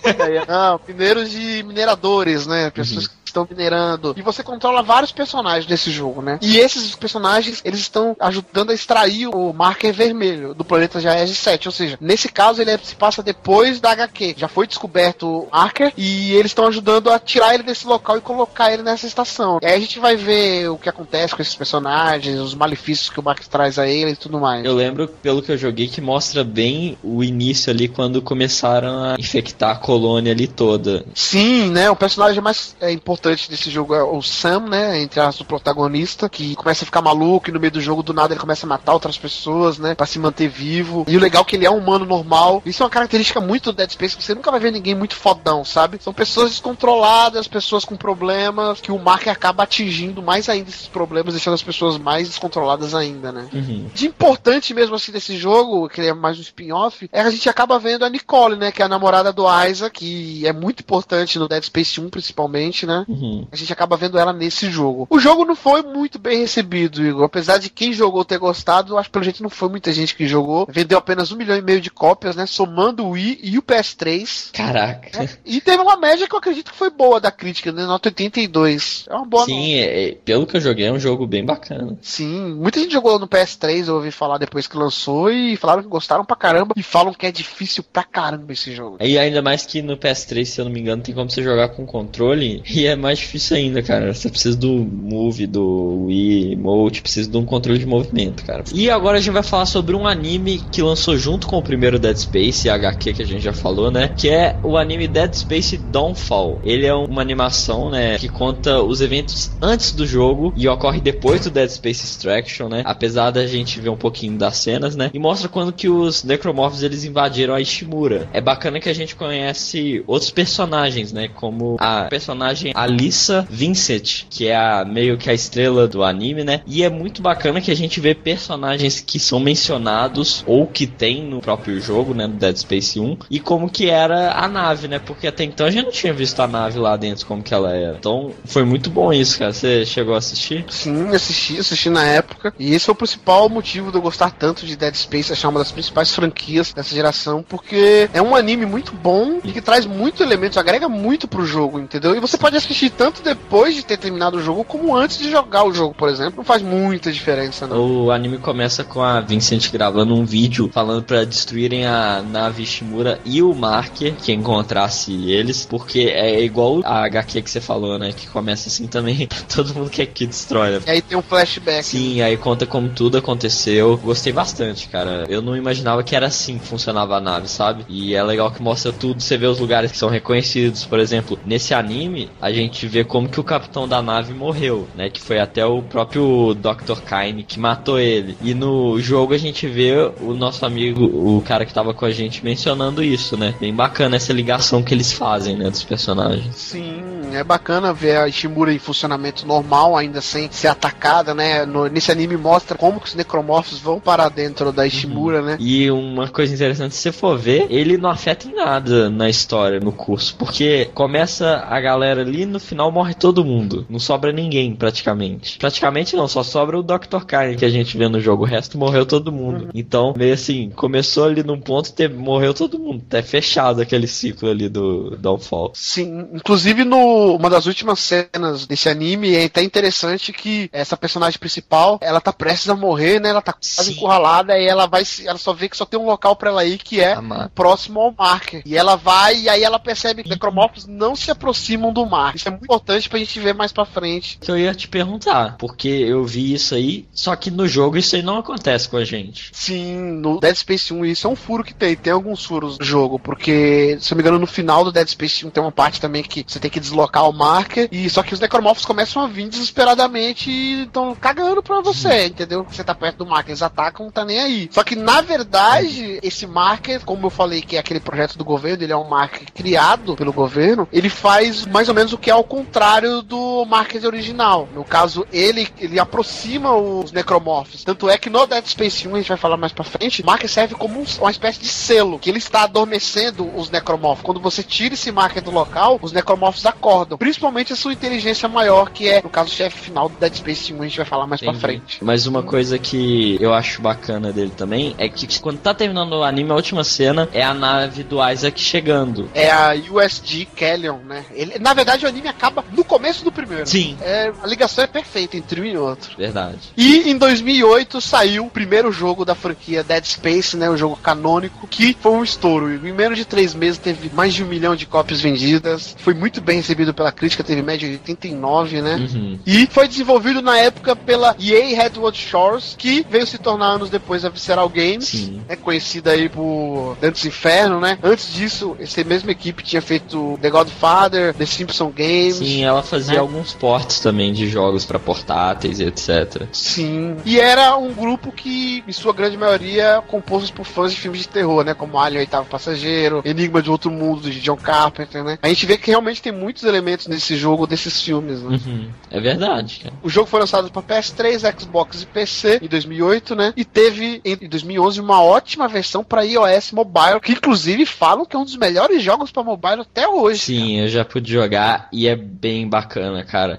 não, mineiros de mineradores, né? Pessoas que estão minerando. E você controla vários personagens desse jogo, né? E esses personagens, eles estão ajudando a extrair o marker vermelho do planeta Jaez 7. Ou seja, nesse caso, ele se passa depois da HQ. Já foi descoberto o marker e eles estão ajudando a tirar ele desse local e colocar ele nessa estação. E aí a gente vai ver o que acontece com esses personagens, os malefícios que o Mark traz a ele e tudo mais. Eu lembro, pelo que eu joguei, que mostra bem o início ali quando começaram a infectar a colônia ali toda. Sim, né? O personagem mais é, importante desse jogo é o Sam, né? Entre as o protagonista, que começa a ficar maluco e no meio do jogo, do nada, ele começa a matar outras pessoas, né? Pra se manter vivo. E o legal é que ele é um humano normal. Isso é uma característica muito do Dead Space, que você nunca vai ver ninguém muito fodão, sabe? São pessoas descontroladas, pessoas com problemas, que o Mark acaba atingindo mais ainda esses problemas, deixando as pessoas mais descontroladas ainda, né? Uhum. De importante mesmo assim desse jogo, que é mais um spin-off, é que a gente acaba vendo a Nicole, né? Que é a namorada do Isaac, que é muito importante no Dead Space 1, principalmente, né? Uhum. A gente acaba vendo ela nesse jogo. O jogo não foi muito bem recebido, Igor. Apesar de quem jogou ter gostado, acho que pelo jeito não foi muita gente que jogou. Vendeu apenas um milhão e meio de cópias, né? Somando o Wii e o PS3. Caraca. E teve uma média que eu acredito que foi boa da crítica, né? Nota 82. É uma boa. Sim, é- é- pelo que eu joguei, é um jogo bem bacana. Sim, muita gente jogou no PS3, eu ouvi falar depois que lançou e falaram que gostaram pra caramba e falam que é difícil pra caramba esse jogo. E ainda mais que no PS3, se eu não me engano, tem como você jogar com controle. E é mais difícil ainda, cara. Você precisa do Move, do Wii Emote, precisa de um controle de movimento, cara. E agora a gente vai falar sobre um anime que lançou junto com o primeiro Dead Space, a HQ que a gente já falou, né? Que é o anime Dead Space Dawnfall. Ele é uma animação, né? Que conta os eventos antes do jogo e ocorre depois do Dead Space Extraction, né? Apesar da gente ver um pouquinho das cenas, né? E mostra quando que os Necromorphs eles invadiram a Ishimura. É bacana que a gente conhece outros personagens, né? Como a personagem Alissa Vincent, que é a, meio que a estrela do anime, né? E é muito bacana que a gente vê personagens que são mencionados ou que tem no próprio jogo, né? Do Dead Space 1. E como que era a nave, né? Porque até então a gente não tinha visto a nave lá dentro, como que ela era. Então foi muito bom isso, cara. Você chegou a assistir? Sim, assisti, assisti na época. E esse é o principal motivo de eu gostar tanto de Dead Space, achar uma das principais franquias dessa geração, porque é um anime muito bom e que traz muitos elementos, agrega muito pro jogo, entendeu? E você pode assistir tanto depois de ter terminado o jogo, como antes de jogar o jogo, por exemplo. Não faz muita diferença, não. O anime começa com a Vincent gravando um vídeo falando pra destruírem a nave Shimura e o Marker, que encontrasse eles, porque é igual a HQ que você falou, né? Que começa assim também, *laughs* todo mundo quer que destrói, né? E aí tem um flashback. Sim, aí conta como tudo aconteceu. Gostei bastante, cara. Eu não imaginava que era assim que funcionava a nave, sabe? E é legal que mostra tudo, você vê os lugares que são reconhecidos. Por exemplo, nesse anime, a gente vê como que o capitão da nave morreu, né? Que foi até o próprio Dr. Kaine que matou ele. E no jogo a gente vê o nosso amigo, o cara que tava com a gente mencionando isso, né? Bem bacana essa ligação que eles fazem, né, dos personagens. Sim, é bacana ver a Ishimura em funcionamento normal, ainda sem ser atacada, né? No- nesse anime mostra como que os necromorfos vão para dentro da Ishimura, né? E uma coisa interessante, se você for ver, ele não afeta em nada na história, no curso. Porque começa a galera ali no final morre todo mundo. Não sobra ninguém, praticamente. Praticamente não, só sobra o Dr. Kaine que a gente vê no jogo. O resto morreu todo mundo. Então, meio assim, começou ali num ponto, teve, morreu todo mundo. É fechado aquele ciclo ali do Downfall. Sim, inclusive no uma das últimas cenas desse anime é até interessante que essa personagem principal, ela tá prestes a morrer, né? Ela tá quase Sim. encurralada e ela vai se- ela só vê que só tem um local pra ela ir que é A marca. próximo ao marker. E ela vai e aí ela percebe que necromorfos não se aproximam do marker. Isso é muito importante pra gente ver mais pra frente. Que eu ia te perguntar, porque eu vi isso aí, só que no jogo isso aí não acontece com a gente. Sim, no Dead Space 1 isso é um furo que tem, tem alguns furos no jogo, porque, se eu não me engano, no final do Dead Space 1 tem uma parte também que você tem que deslocar o marker, e só que os necromorphos começam a vir desesperadamente e estão cagando pra você, entendeu? Você tá perto do marker, eles atacam, não tá nem aí. Só que, na verdade, esse marker, como eu falei que é aquele projeto do governo, ele é um marker criado pelo governo, ele faz mais ou menos o que é ao contrário do marker original. No caso, ele, ele aproxima os necromorphs. Tanto é que no Dead Space 1, a gente vai falar mais pra frente, o marker serve como um- uma espécie de selo, que ele está adormecendo os necromorphs. Quando você tira esse marker do local, os necromorphs acordam. Principalmente a sua inteligência maior, que é, no caso, o chefe final do Dead Space 1, a gente vai falar mais pra Entendi. frente. Mas uma coisa que eu acho bacana dele também é que quando tá terminando o anime, a última cena é a nave do Isaac chegando. É a USG Kellion, né? Ele, na verdade, o anime acaba no começo do primeiro. Sim. É, a ligação é perfeita entre um e outro. Verdade. E em 2008 saiu o primeiro jogo da franquia Dead Space, né? O jogo canônico, que foi um estouro. Em menos de três meses teve mais de um milhão de cópias vendidas. Foi muito bem recebido pela crítica, teve média de 89, né? Uhum. E foi desenvolvido na época pela EA Headwood Shores, que veio se tornar anos depois a Visceral Games, Sim. é conhecida aí por Dantes Inferno, né? Antes disso, essa mesma equipe tinha feito The Godfather, The Simpson Games. Sim, ela fazia né? alguns portes também de jogos pra portáteis e etc. Sim. E era um grupo que, em sua grande maioria, composto por fãs de filmes de terror, né? Como Alien Oitavo Passageiro, Enigma de Outro Mundo, de John Carpenter, né? A gente vê que realmente tem muitos elementos nesse jogo, desses filmes, né? Uhum. É verdade, cara. O jogo foi lançado para PS3, Xbox e PC em 2008, né? E teve em 2011 uma ótima versão para iOS Mobile, que inclusive falam que é um dos melhores jogos para mobile até hoje. Sim, eu já pude jogar e é bem bacana, cara.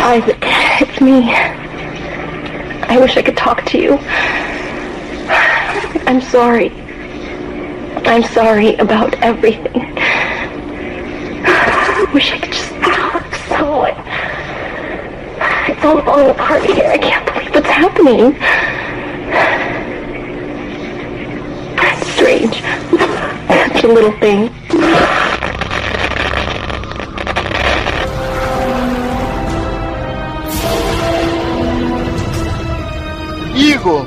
Isaac, it's me. I wish I could talk to you. I'm sorry. I'm sorry about everything. I wish I could just talk so. It's all falling apart here. I can't believe what's happening. Strange. Such a little thing.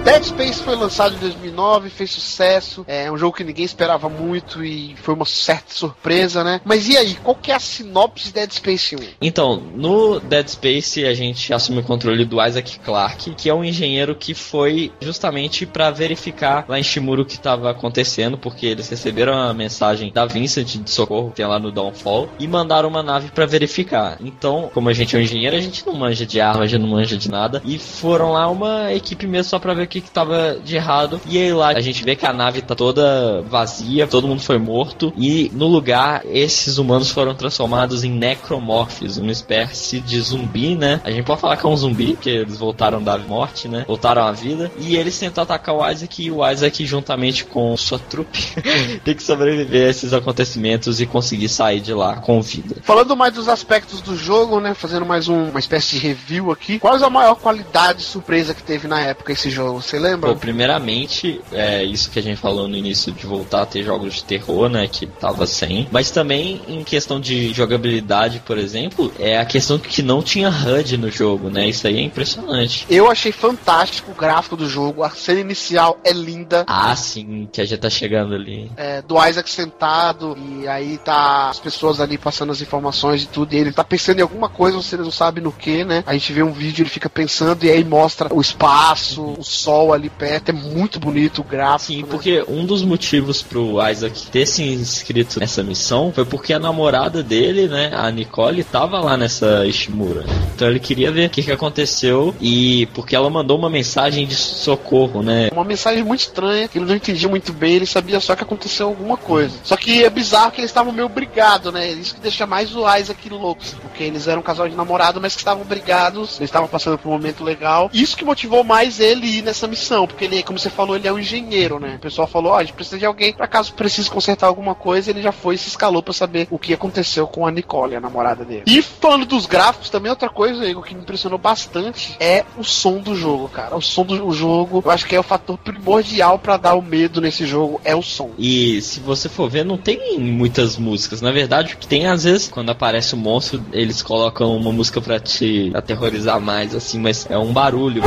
Dead Space foi lançado em 2009, fez sucesso, é um jogo que ninguém esperava muito e foi uma certa surpresa, né? Mas e aí, qual que é a sinopse de Dead Space 1? Então, no Dead Space a gente assume o controle do Isaac Clarke, que é um engenheiro que foi justamente pra verificar lá em Shimuro o que estava acontecendo, porque eles receberam a mensagem da Vincent de socorro, que tem lá no Downfall, e mandaram uma nave pra verificar. Então, como a gente é um engenheiro, a gente não manja de arma, a gente não manja de nada, e foram lá uma equipe mesmo só pra ver o que, que tava de errado. E aí lá a gente vê que a nave tá toda vazia, todo mundo foi morto, e no lugar esses humanos foram transformados em necromorphs, uma espécie de zumbi, né? A gente pode falar que é um zumbi, porque eles voltaram da morte, né? Voltaram à vida. E eles tentam atacar o Isaac e o Isaac, juntamente com sua trupe, *laughs* tem que sobreviver a esses acontecimentos e conseguir sair de lá com vida. Falando mais dos aspectos do jogo, né? Fazendo mais um- uma espécie de review aqui. Qual a maior qualidade surpresa que teve na época esse jogo? Você lembra? Pô, primeiramente, é isso que a gente falou no início de voltar a ter jogos de terror, né? Que tava sem. Mas também em questão de jogabilidade, por exemplo, é a questão que não tinha HUD no jogo, né? Isso aí é impressionante. Eu achei fantástico o gráfico do jogo. A cena inicial é linda. Ah, sim, que a gente tá chegando ali. é, do Isaac sentado e aí tá as pessoas ali passando as informações e tudo, e ele tá pensando em alguma coisa, você não sabe no que, né? A gente vê um vídeo, ele fica pensando e aí mostra o espaço, o sol ali perto, é muito bonito o gráfico. Sim, né? porque um dos motivos pro Isaac ter se inscrito nessa missão foi porque a namorada dele, né, a Nicole, tava lá nessa Ishimura. Então ele queria ver o que, que aconteceu e porque ela mandou uma mensagem de socorro, né? Uma mensagem muito estranha, que ele não entendia muito bem, ele sabia só que aconteceu alguma coisa. Só que é bizarro que eles estavam meio brigados, né? Isso que deixa mais o Isaac louco, porque eles eram um casal de namorado, mas que estavam brigados, eles estavam passando por um momento legal. Isso que motivou mais ele ir nessa missão, porque ele, como você falou, ele é um engenheiro, né? O pessoal falou, ó, a gente precisa de alguém pra caso precise consertar alguma coisa, ele já foi e se escalou pra saber o que aconteceu com a Nicole, a namorada dele. E falando dos gráficos, também outra coisa, Igor, que me impressionou bastante é o som do jogo, cara. O som do jogo, eu acho que é o fator primordial pra dar o medo nesse jogo, é o som. E se você for ver, não tem muitas músicas. Na verdade, o que tem às vezes, quando aparece o monstro, eles colocam uma música pra te aterrorizar mais, assim, mas é um barulho,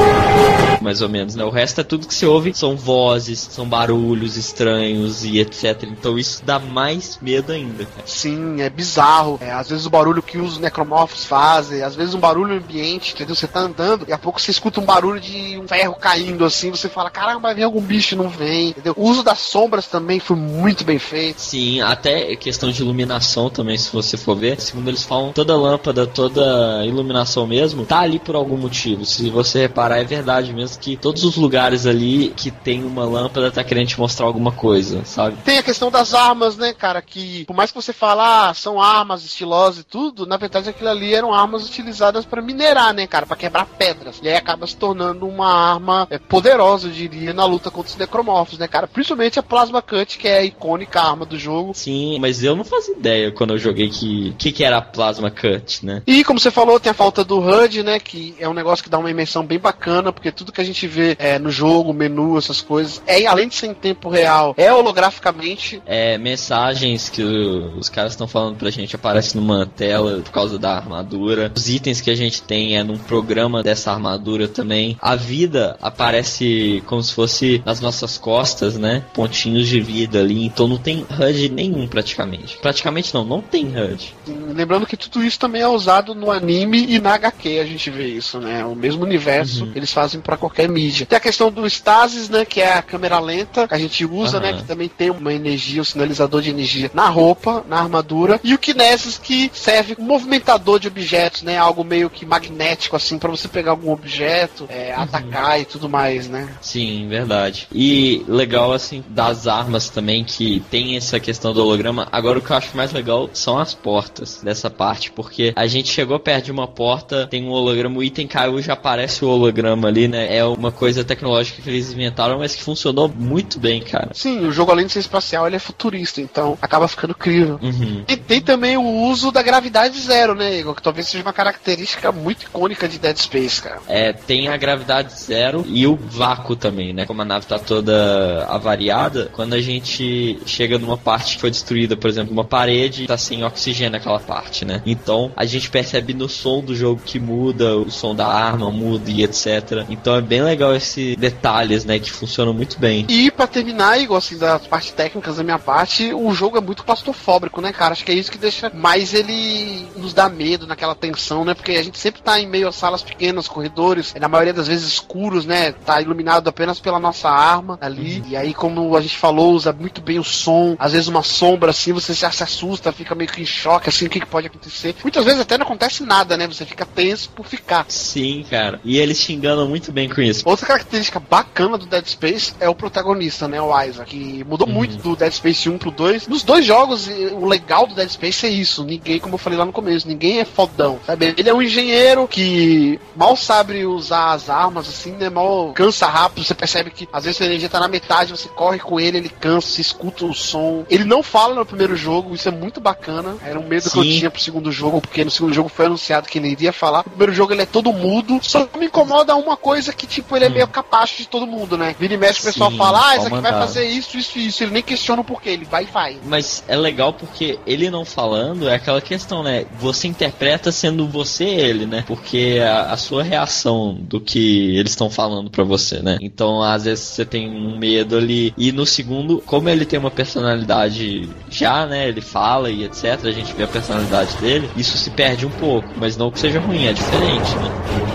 mais ou menos, né? O resto é tudo que você ouve, são vozes, são barulhos estranhos e etc. Então isso dá mais medo ainda, cara. Sim, é bizarro. É, às vezes o barulho que os necromorfos fazem, às vezes um barulho ambiente, entendeu? Você tá andando e a pouco você escuta um barulho de um ferro caindo assim, você fala, caramba, vai vir algum bicho e não vem, entendeu? O uso das sombras também foi muito bem feito. Sim, até questão de iluminação também, se você for ver. Segundo eles falam, toda lâmpada, toda iluminação mesmo, tá ali por algum motivo. Se você reparar, é verdade mesmo que todos os lugares ali que tem uma lâmpada tá querendo te mostrar alguma coisa, sabe? Tem a questão das armas, né, cara? Que por mais que você fala, ah, são armas estilosas e tudo, na verdade aquilo ali eram armas utilizadas pra minerar, né, cara? Pra quebrar pedras. E aí acaba se tornando uma arma é, poderosa, eu diria, na luta contra os necromorfos, né, cara? Principalmente a Plasma Cut, que é a icônica arma do jogo. Sim, mas eu não fazia ideia quando eu joguei que que, que era a Plasma Cut, né? E como você falou, tem a falta do HUD, né? Que é um negócio que dá uma imersão bem bacana, porque tudo que a gente vê é, no jogo, menu, essas coisas, é além de ser em tempo real, é holograficamente. É, mensagens que o- os caras estão falando pra gente aparecem numa tela por causa da armadura. Os itens que a gente tem é num programa dessa armadura também. A vida aparece como se fosse nas nossas costas, né? Pontinhos de vida ali. Então não tem HUD nenhum praticamente. Praticamente não, não tem HUD. Lembrando que tudo isso também é usado no anime e na HQ a gente vê isso, né? O mesmo universo eles fazem pra qualquer mídia. Tem a questão do Stasis, né? Que é a câmera lenta que a gente usa, Aham. né? Que também tem uma energia, um sinalizador de energia na roupa, na armadura. E o Kinesis que serve como movimentador de objetos, né? Algo meio que magnético, assim, pra você pegar algum objeto, é, atacar e tudo mais, né? Sim, verdade. E legal, assim, das armas também, que tem essa questão do holograma. Agora, o que eu acho mais legal são as portas dessa parte, porque a gente chegou perto de uma porta, tem um holograma, o item caiu já aparece o holograma ali, né? É uma coisa tecnológica que eles inventaram, mas que funcionou muito bem, cara. Sim, o jogo além de ser espacial, ele é futurista, então acaba ficando incrível. Uhum. E tem também o uso da gravidade zero, né, Igor? Que talvez seja uma característica muito icônica de Dead Space, cara. É, tem a gravidade zero e o vácuo também, né? Como a nave tá toda avariada, quando a gente chega numa parte que foi destruída, por exemplo, uma parede, tá sem oxigênio aquela parte, né? Então a gente percebe no som do jogo que muda, o som da arma muda e etc. Então é bem legal esses detalhes, né? Que funcionam muito bem. E pra terminar, Igor, assim, das partes técnicas da minha parte, o jogo é muito claustrofóbico, né, cara? Acho que é isso que deixa mais ele nos dá medo naquela tensão, né? Porque a gente sempre tá em meio a salas pequenas, corredores, na maioria das vezes escuros, né? Tá iluminado apenas pela nossa arma ali. E aí, como a gente falou, usa muito bem o som. Às vezes uma sombra assim, você já se assusta, fica meio que em choque, assim, o que, que pode acontecer. Muitas vezes até não acontece nada, né? Você fica tenso por ficar. Sim, cara. E eles te enganam muito bem com isso. Outra característica bacana do Dead Space é o protagonista, né? O Isaac, que mudou muito do Dead Space 1 pro 2. Nos dois jogos, o legal do Dead Space é isso. Ninguém, como eu falei lá no começo, ninguém é fodão, sabe? Ele é um engenheiro que mal sabe usar as armas, assim, né? Mal cansa rápido. Você percebe que às vezes a energia tá na metade, você corre com ele, ele cansa, você escuta o som. Ele não fala no primeiro jogo, isso é muito bacana. Era um medo que eu Sim. tinha pro segundo jogo, porque no segundo jogo foi anunciado que ele iria falar. No primeiro jogo ele é todo mudo. Só me incomoda uma coisa que, tipo, ele é meio capacho de todo mundo, né? Vira e mexe, o pessoal Sim, fala, ah, isso aqui vai fazer isso, isso e isso. Ele nem questiona o porquê, ele vai e faz. Mas é legal porque ele não falando é aquela questão, né? Você interpreta sendo você ele, né? Porque a, a sua reação do que eles estão falando pra você, né? Então, às vezes você tem um medo ali. E no segundo, como ele tem uma personalidade já, né? Ele fala e etc. A gente vê a personalidade dele. Isso se perde um pouco. Mas não que seja ruim, é diferente, né?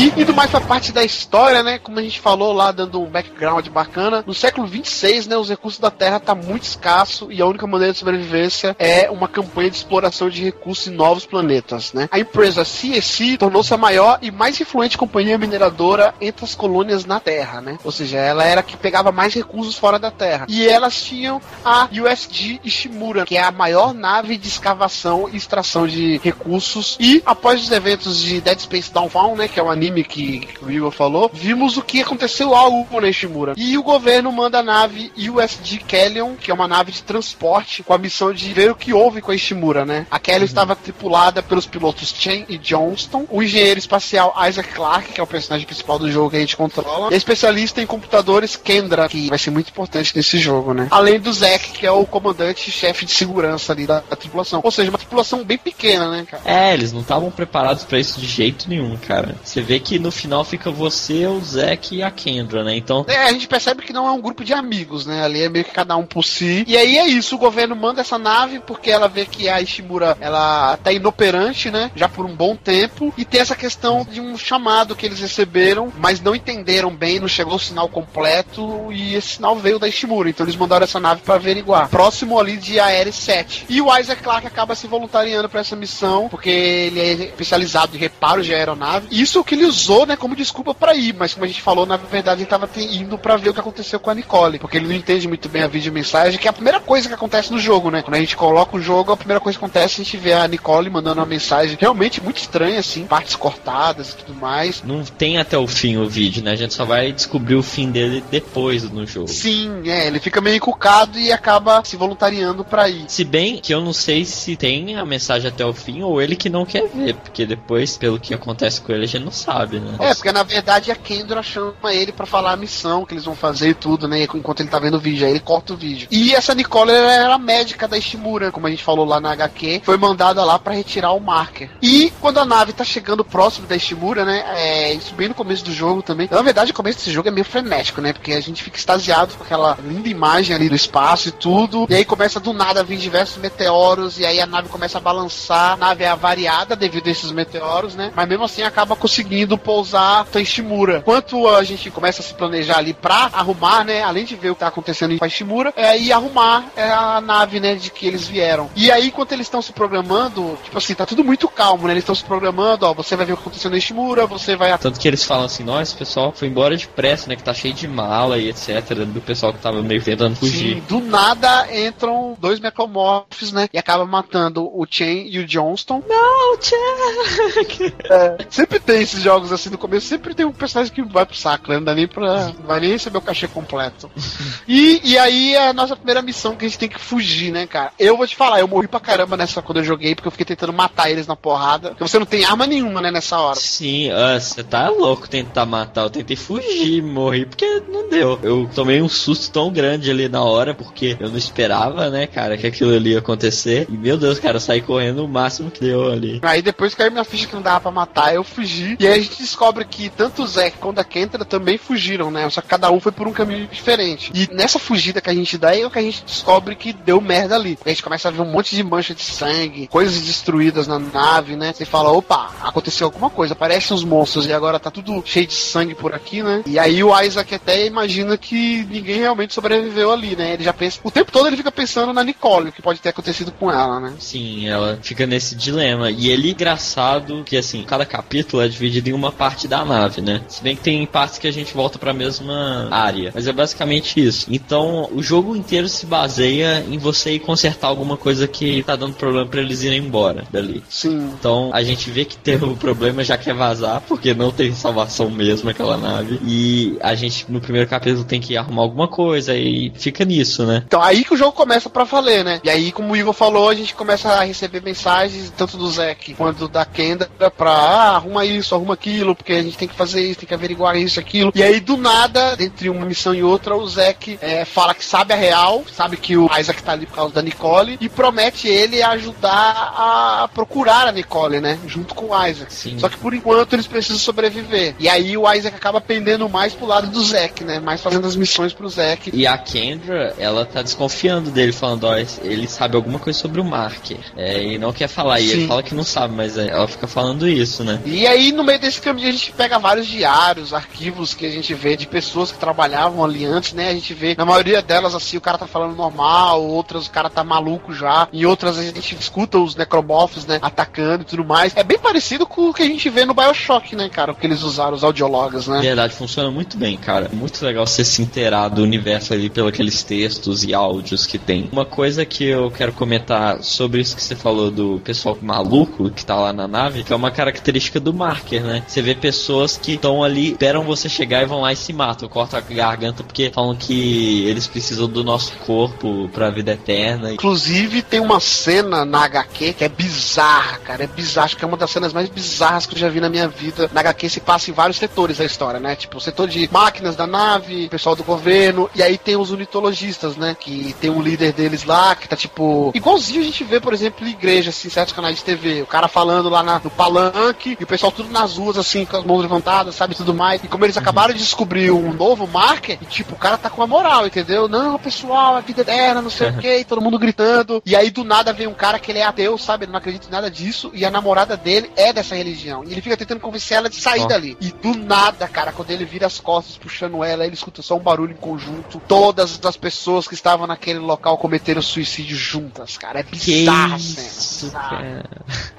E indo mais pra parte da história, né? Como a gente falou lá, dando um background bacana, no século 26, né? Os recursos da Terra tá muito escasso e a única maneira de sobrevivência é uma campanha de exploração de recursos em novos planetas, né? A empresa CSC tornou-se a maior e mais influente companhia mineradora entre as colônias na Terra, né? Ou seja, ela era a que pegava mais recursos fora da Terra. E elas tinham a USG Ishimura, que é a maior nave de escavação e extração de recursos. E após os eventos de Dead Space Downfall, né, que é um anime que, que o Igor falou, vimos o que aconteceu algo na Ishimura. E o governo manda a nave USG Kellion, que é uma nave de transporte, com a missão de ver o que houve com a Ishimura, né? A Kellion estava tripulada pelos pilotos Chen e Johnston, o engenheiro espacial Isaac Clarke, que é o personagem principal do jogo que a gente controla, e a especialista em computadores Kendra, que vai ser muito importante nesse jogo, né? Além do Zack, que é o comandante chefe de segurança ali da, da tripulação. Ou seja, uma tripulação bem pequena, né, cara? É, eles não estavam preparados pra isso de jeito nenhum, cara. Você vê que no final fica você, o Zack e a Kendra, né? Então, É, a gente percebe que não é um grupo de amigos, né? Ali é meio que cada um por si. E aí é isso, o governo manda essa nave porque ela vê que a Ishimura, ela tá inoperante, né? Já por um bom tempo. E tem essa questão de um chamado que eles receberam, mas não entenderam bem, não chegou o sinal completo e esse sinal veio da Ishimura. Então eles mandaram essa nave pra averiguar. Próximo ali de Ares 7. E o Isaac Clarke acaba se voluntariando pra essa missão, porque ele é especializado em reparo de aeronave. Isso que ele usou, né, como desculpa pra ir, mas como a gente falou, na verdade ele tava te- indo pra ver o que aconteceu com a Nicole, porque ele não entende muito bem a videomensagem, que é a primeira coisa que acontece no jogo, né? Quando a gente coloca o jogo, a primeira coisa que acontece é a gente vê a Nicole mandando uma mensagem realmente muito estranha, assim, partes cortadas e tudo mais. não tem até o fim o vídeo, né? A gente só vai descobrir o fim dele depois no jogo. Sim, é, ele fica meio encucado e acaba se voluntariando pra ir. Se bem que eu não sei se tem a mensagem até o fim ou ele que não quer ver, porque depois, pelo que acontece com ele, a gente não sabe, né? É, porque na verdade a Kendra chama ele pra falar a missão que eles vão fazer e tudo, né? Enquanto ele tá vendo o vídeo, aí ele corta o vídeo. E essa Nicole era médica da Ishimura, como a gente falou lá na HQ, foi mandada lá pra retirar o marker. E quando a nave tá chegando próximo da Ishimura, né? É, isso bem no começo do jogo também. Na verdade, o começo desse jogo é meio frenético, né? Porque a gente fica extasiado com aquela linda imagem ali do espaço e tudo. E aí começa do nada a vir diversos meteoros, e aí a nave começa a balançar. A nave é avariada devido a esses meteoros, né? Mas mesmo assim acaba conseguindo pousar em Ishimura. Enquanto a gente começa a se planejar ali pra arrumar, né? Além de ver o que tá acontecendo com a Ishimura, é ir arrumar é, a nave, né? De que eles vieram. E aí, enquanto eles estão se programando, tipo assim, tá tudo muito calmo, né? Eles estão se programando, ó, você vai ver o que aconteceu na Ishimura, você vai Tanto que eles falam assim, nossa, pessoal foi embora depressa, né? Que tá cheio de mala e etc. Do pessoal que tava meio tentando fugir. Sim, do nada entram dois necromorphs, né? E acaba matando o Chen e o Johnston. Não, Jack! É, sempre tem esses jogos assim no começo, sempre tem um personagem que vai pro saco, né? Não dá nem pra. Não vai nem receber o cachê completo. *laughs* E, e aí é a nossa primeira missão que a gente tem que fugir, né, cara? Eu vou te falar, eu morri pra caramba nessa quando eu joguei, porque eu fiquei tentando matar eles na porrada. Porque você não tem arma nenhuma, né, nessa hora. Sim, ah, você tá louco tentar matar. Eu tentei fugir, morri porque não deu. Eu tomei um susto tão grande ali na hora, porque eu não esperava, né, cara, que aquilo ali ia acontecer. E meu Deus, cara, eu saí correndo o máximo que deu ali. Aí depois caiu minha ficha que não dava pra matar, eu fugi. E aí a gente descobre que tanto o Zack quanto a Kentra também fugiram, né? Só que cada um foi por um caminho diferente. E nessa fugida que a gente dá é o que a gente descobre que deu merda ali. A gente começa a ver um monte de mancha de sangue, coisas destruídas na nave, né? Você fala, opa, aconteceu alguma coisa, aparecem os monstros e agora tá tudo cheio de sangue por aqui, né? E aí o Isaac até imagina que ninguém realmente sobreviveu ali, né? Ele já pensa, o tempo todo ele fica pensando na Nicole, o que pode ter acontecido com ela, né? Sim, ela fica nesse dilema. E ele, engraçado, que assim, cada capítulo é dividido em uma parte da nave, né? Se bem que tem partes que a gente volta pra mesma área. Mas é basicamente isso. Então, o jogo inteiro se baseia em você ir consertar alguma coisa que tá dando problema pra eles irem embora dali. Sim. Então a gente vê que teve o problema já quer vazar, porque não tem salvação mesmo aquela nave. E a gente no primeiro capítulo tem que arrumar alguma coisa e fica nisso, né? Então aí que o jogo começa pra valer, né? E aí, como o Igor falou, a gente começa a receber mensagens tanto do Zack quanto da Kendra pra ah, arruma isso, arruma aquilo, porque a gente tem que fazer isso, tem que averiguar isso, aquilo. E aí, do nada, entre uma missão e outra, o Zack é, fala que sabe a real, sabe que o Isaac tá ali por causa da Nicole e promete ele ajudar a procurar a Nicole, né? Junto com o Isaac. Sim. Só que por enquanto eles precisam sobreviver. E aí o Isaac acaba pendendo mais pro lado do Zack, né? Mais fazendo as missões pro Zack. E a Kendra, ela tá desconfiando dele, falando, ó, ele sabe alguma coisa sobre o Marker. É, e não quer falar. E Sim. ele fala que não sabe, mas é, ela fica falando isso, né? E aí, no meio desse caminho a gente pega vários diários, arquivos que a gente vê de pessoas que trabalhavam ali antes, né? A gente vê, na maioria delas, assim, o cara tá falando normal, outras o cara tá maluco já, e outras a gente escuta os necromorphs, né? Atacando e tudo mais. É bem parecido com o que a gente vê no Bioshock, né, cara? O que eles usaram, os audiologas, né? Verdade, funciona muito bem, cara. Muito legal você se inteirar do universo ali pelos aqueles textos e áudios que tem. Uma coisa que eu quero comentar sobre isso que você falou do pessoal maluco que tá lá na nave, que é uma característica do marker, né? Você vê pessoas que estão ali, esperam você chegar e vão lá e se matam, cortam a garganta porque falam que eles precisam do nosso corpo pra vida eterna. Inclusive, tem uma cena na HQ que é bizarra, cara. É bizarra. Acho que é uma das cenas mais bizarras que eu já vi na minha vida. Na HQ se passa em vários setores da história, né? Tipo, o setor de máquinas da nave, pessoal do governo, e aí tem os unitologistas, né? Que tem um líder deles lá, que tá tipo. Igualzinho a gente vê, por exemplo, em igreja, assim, certos canais de TV. O cara falando lá na- no palanque, e o pessoal tudo nas ruas, assim, com as mãos levantadas, sabe, tudo mais. E como eles acabaram de descobrir um novo marker, e tipo, o cara tá com a moral, entendeu? Não, pessoal, a vida eterna, não sei o que, todo mundo gritando. E aí do nada vem um cara que ele é ateu, sabe? Ele não acredita em nada disso, e a namorada dele é dessa religião. E ele fica tentando convencer ela de sair Ó. dali. E do nada, cara, quando ele vira as costas puxando ela, ele escuta só um barulho em conjunto. Todas as pessoas que estavam naquele local cometeram suicídio juntas, cara. É Que bizarra a isso, cena.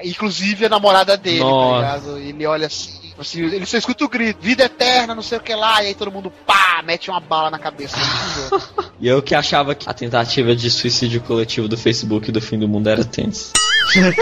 Inclusive a namorada dele, Nossa. tá ligado? Ele olha assim, assim, ele só escuta o grito, vida eterna, não sei o que lá, e aí todo mundo, pá, mete uma bala na cabeça. *laughs* E eu que achava que a tentativa de suicídio coletivo do Facebook do fim do mundo era tenso.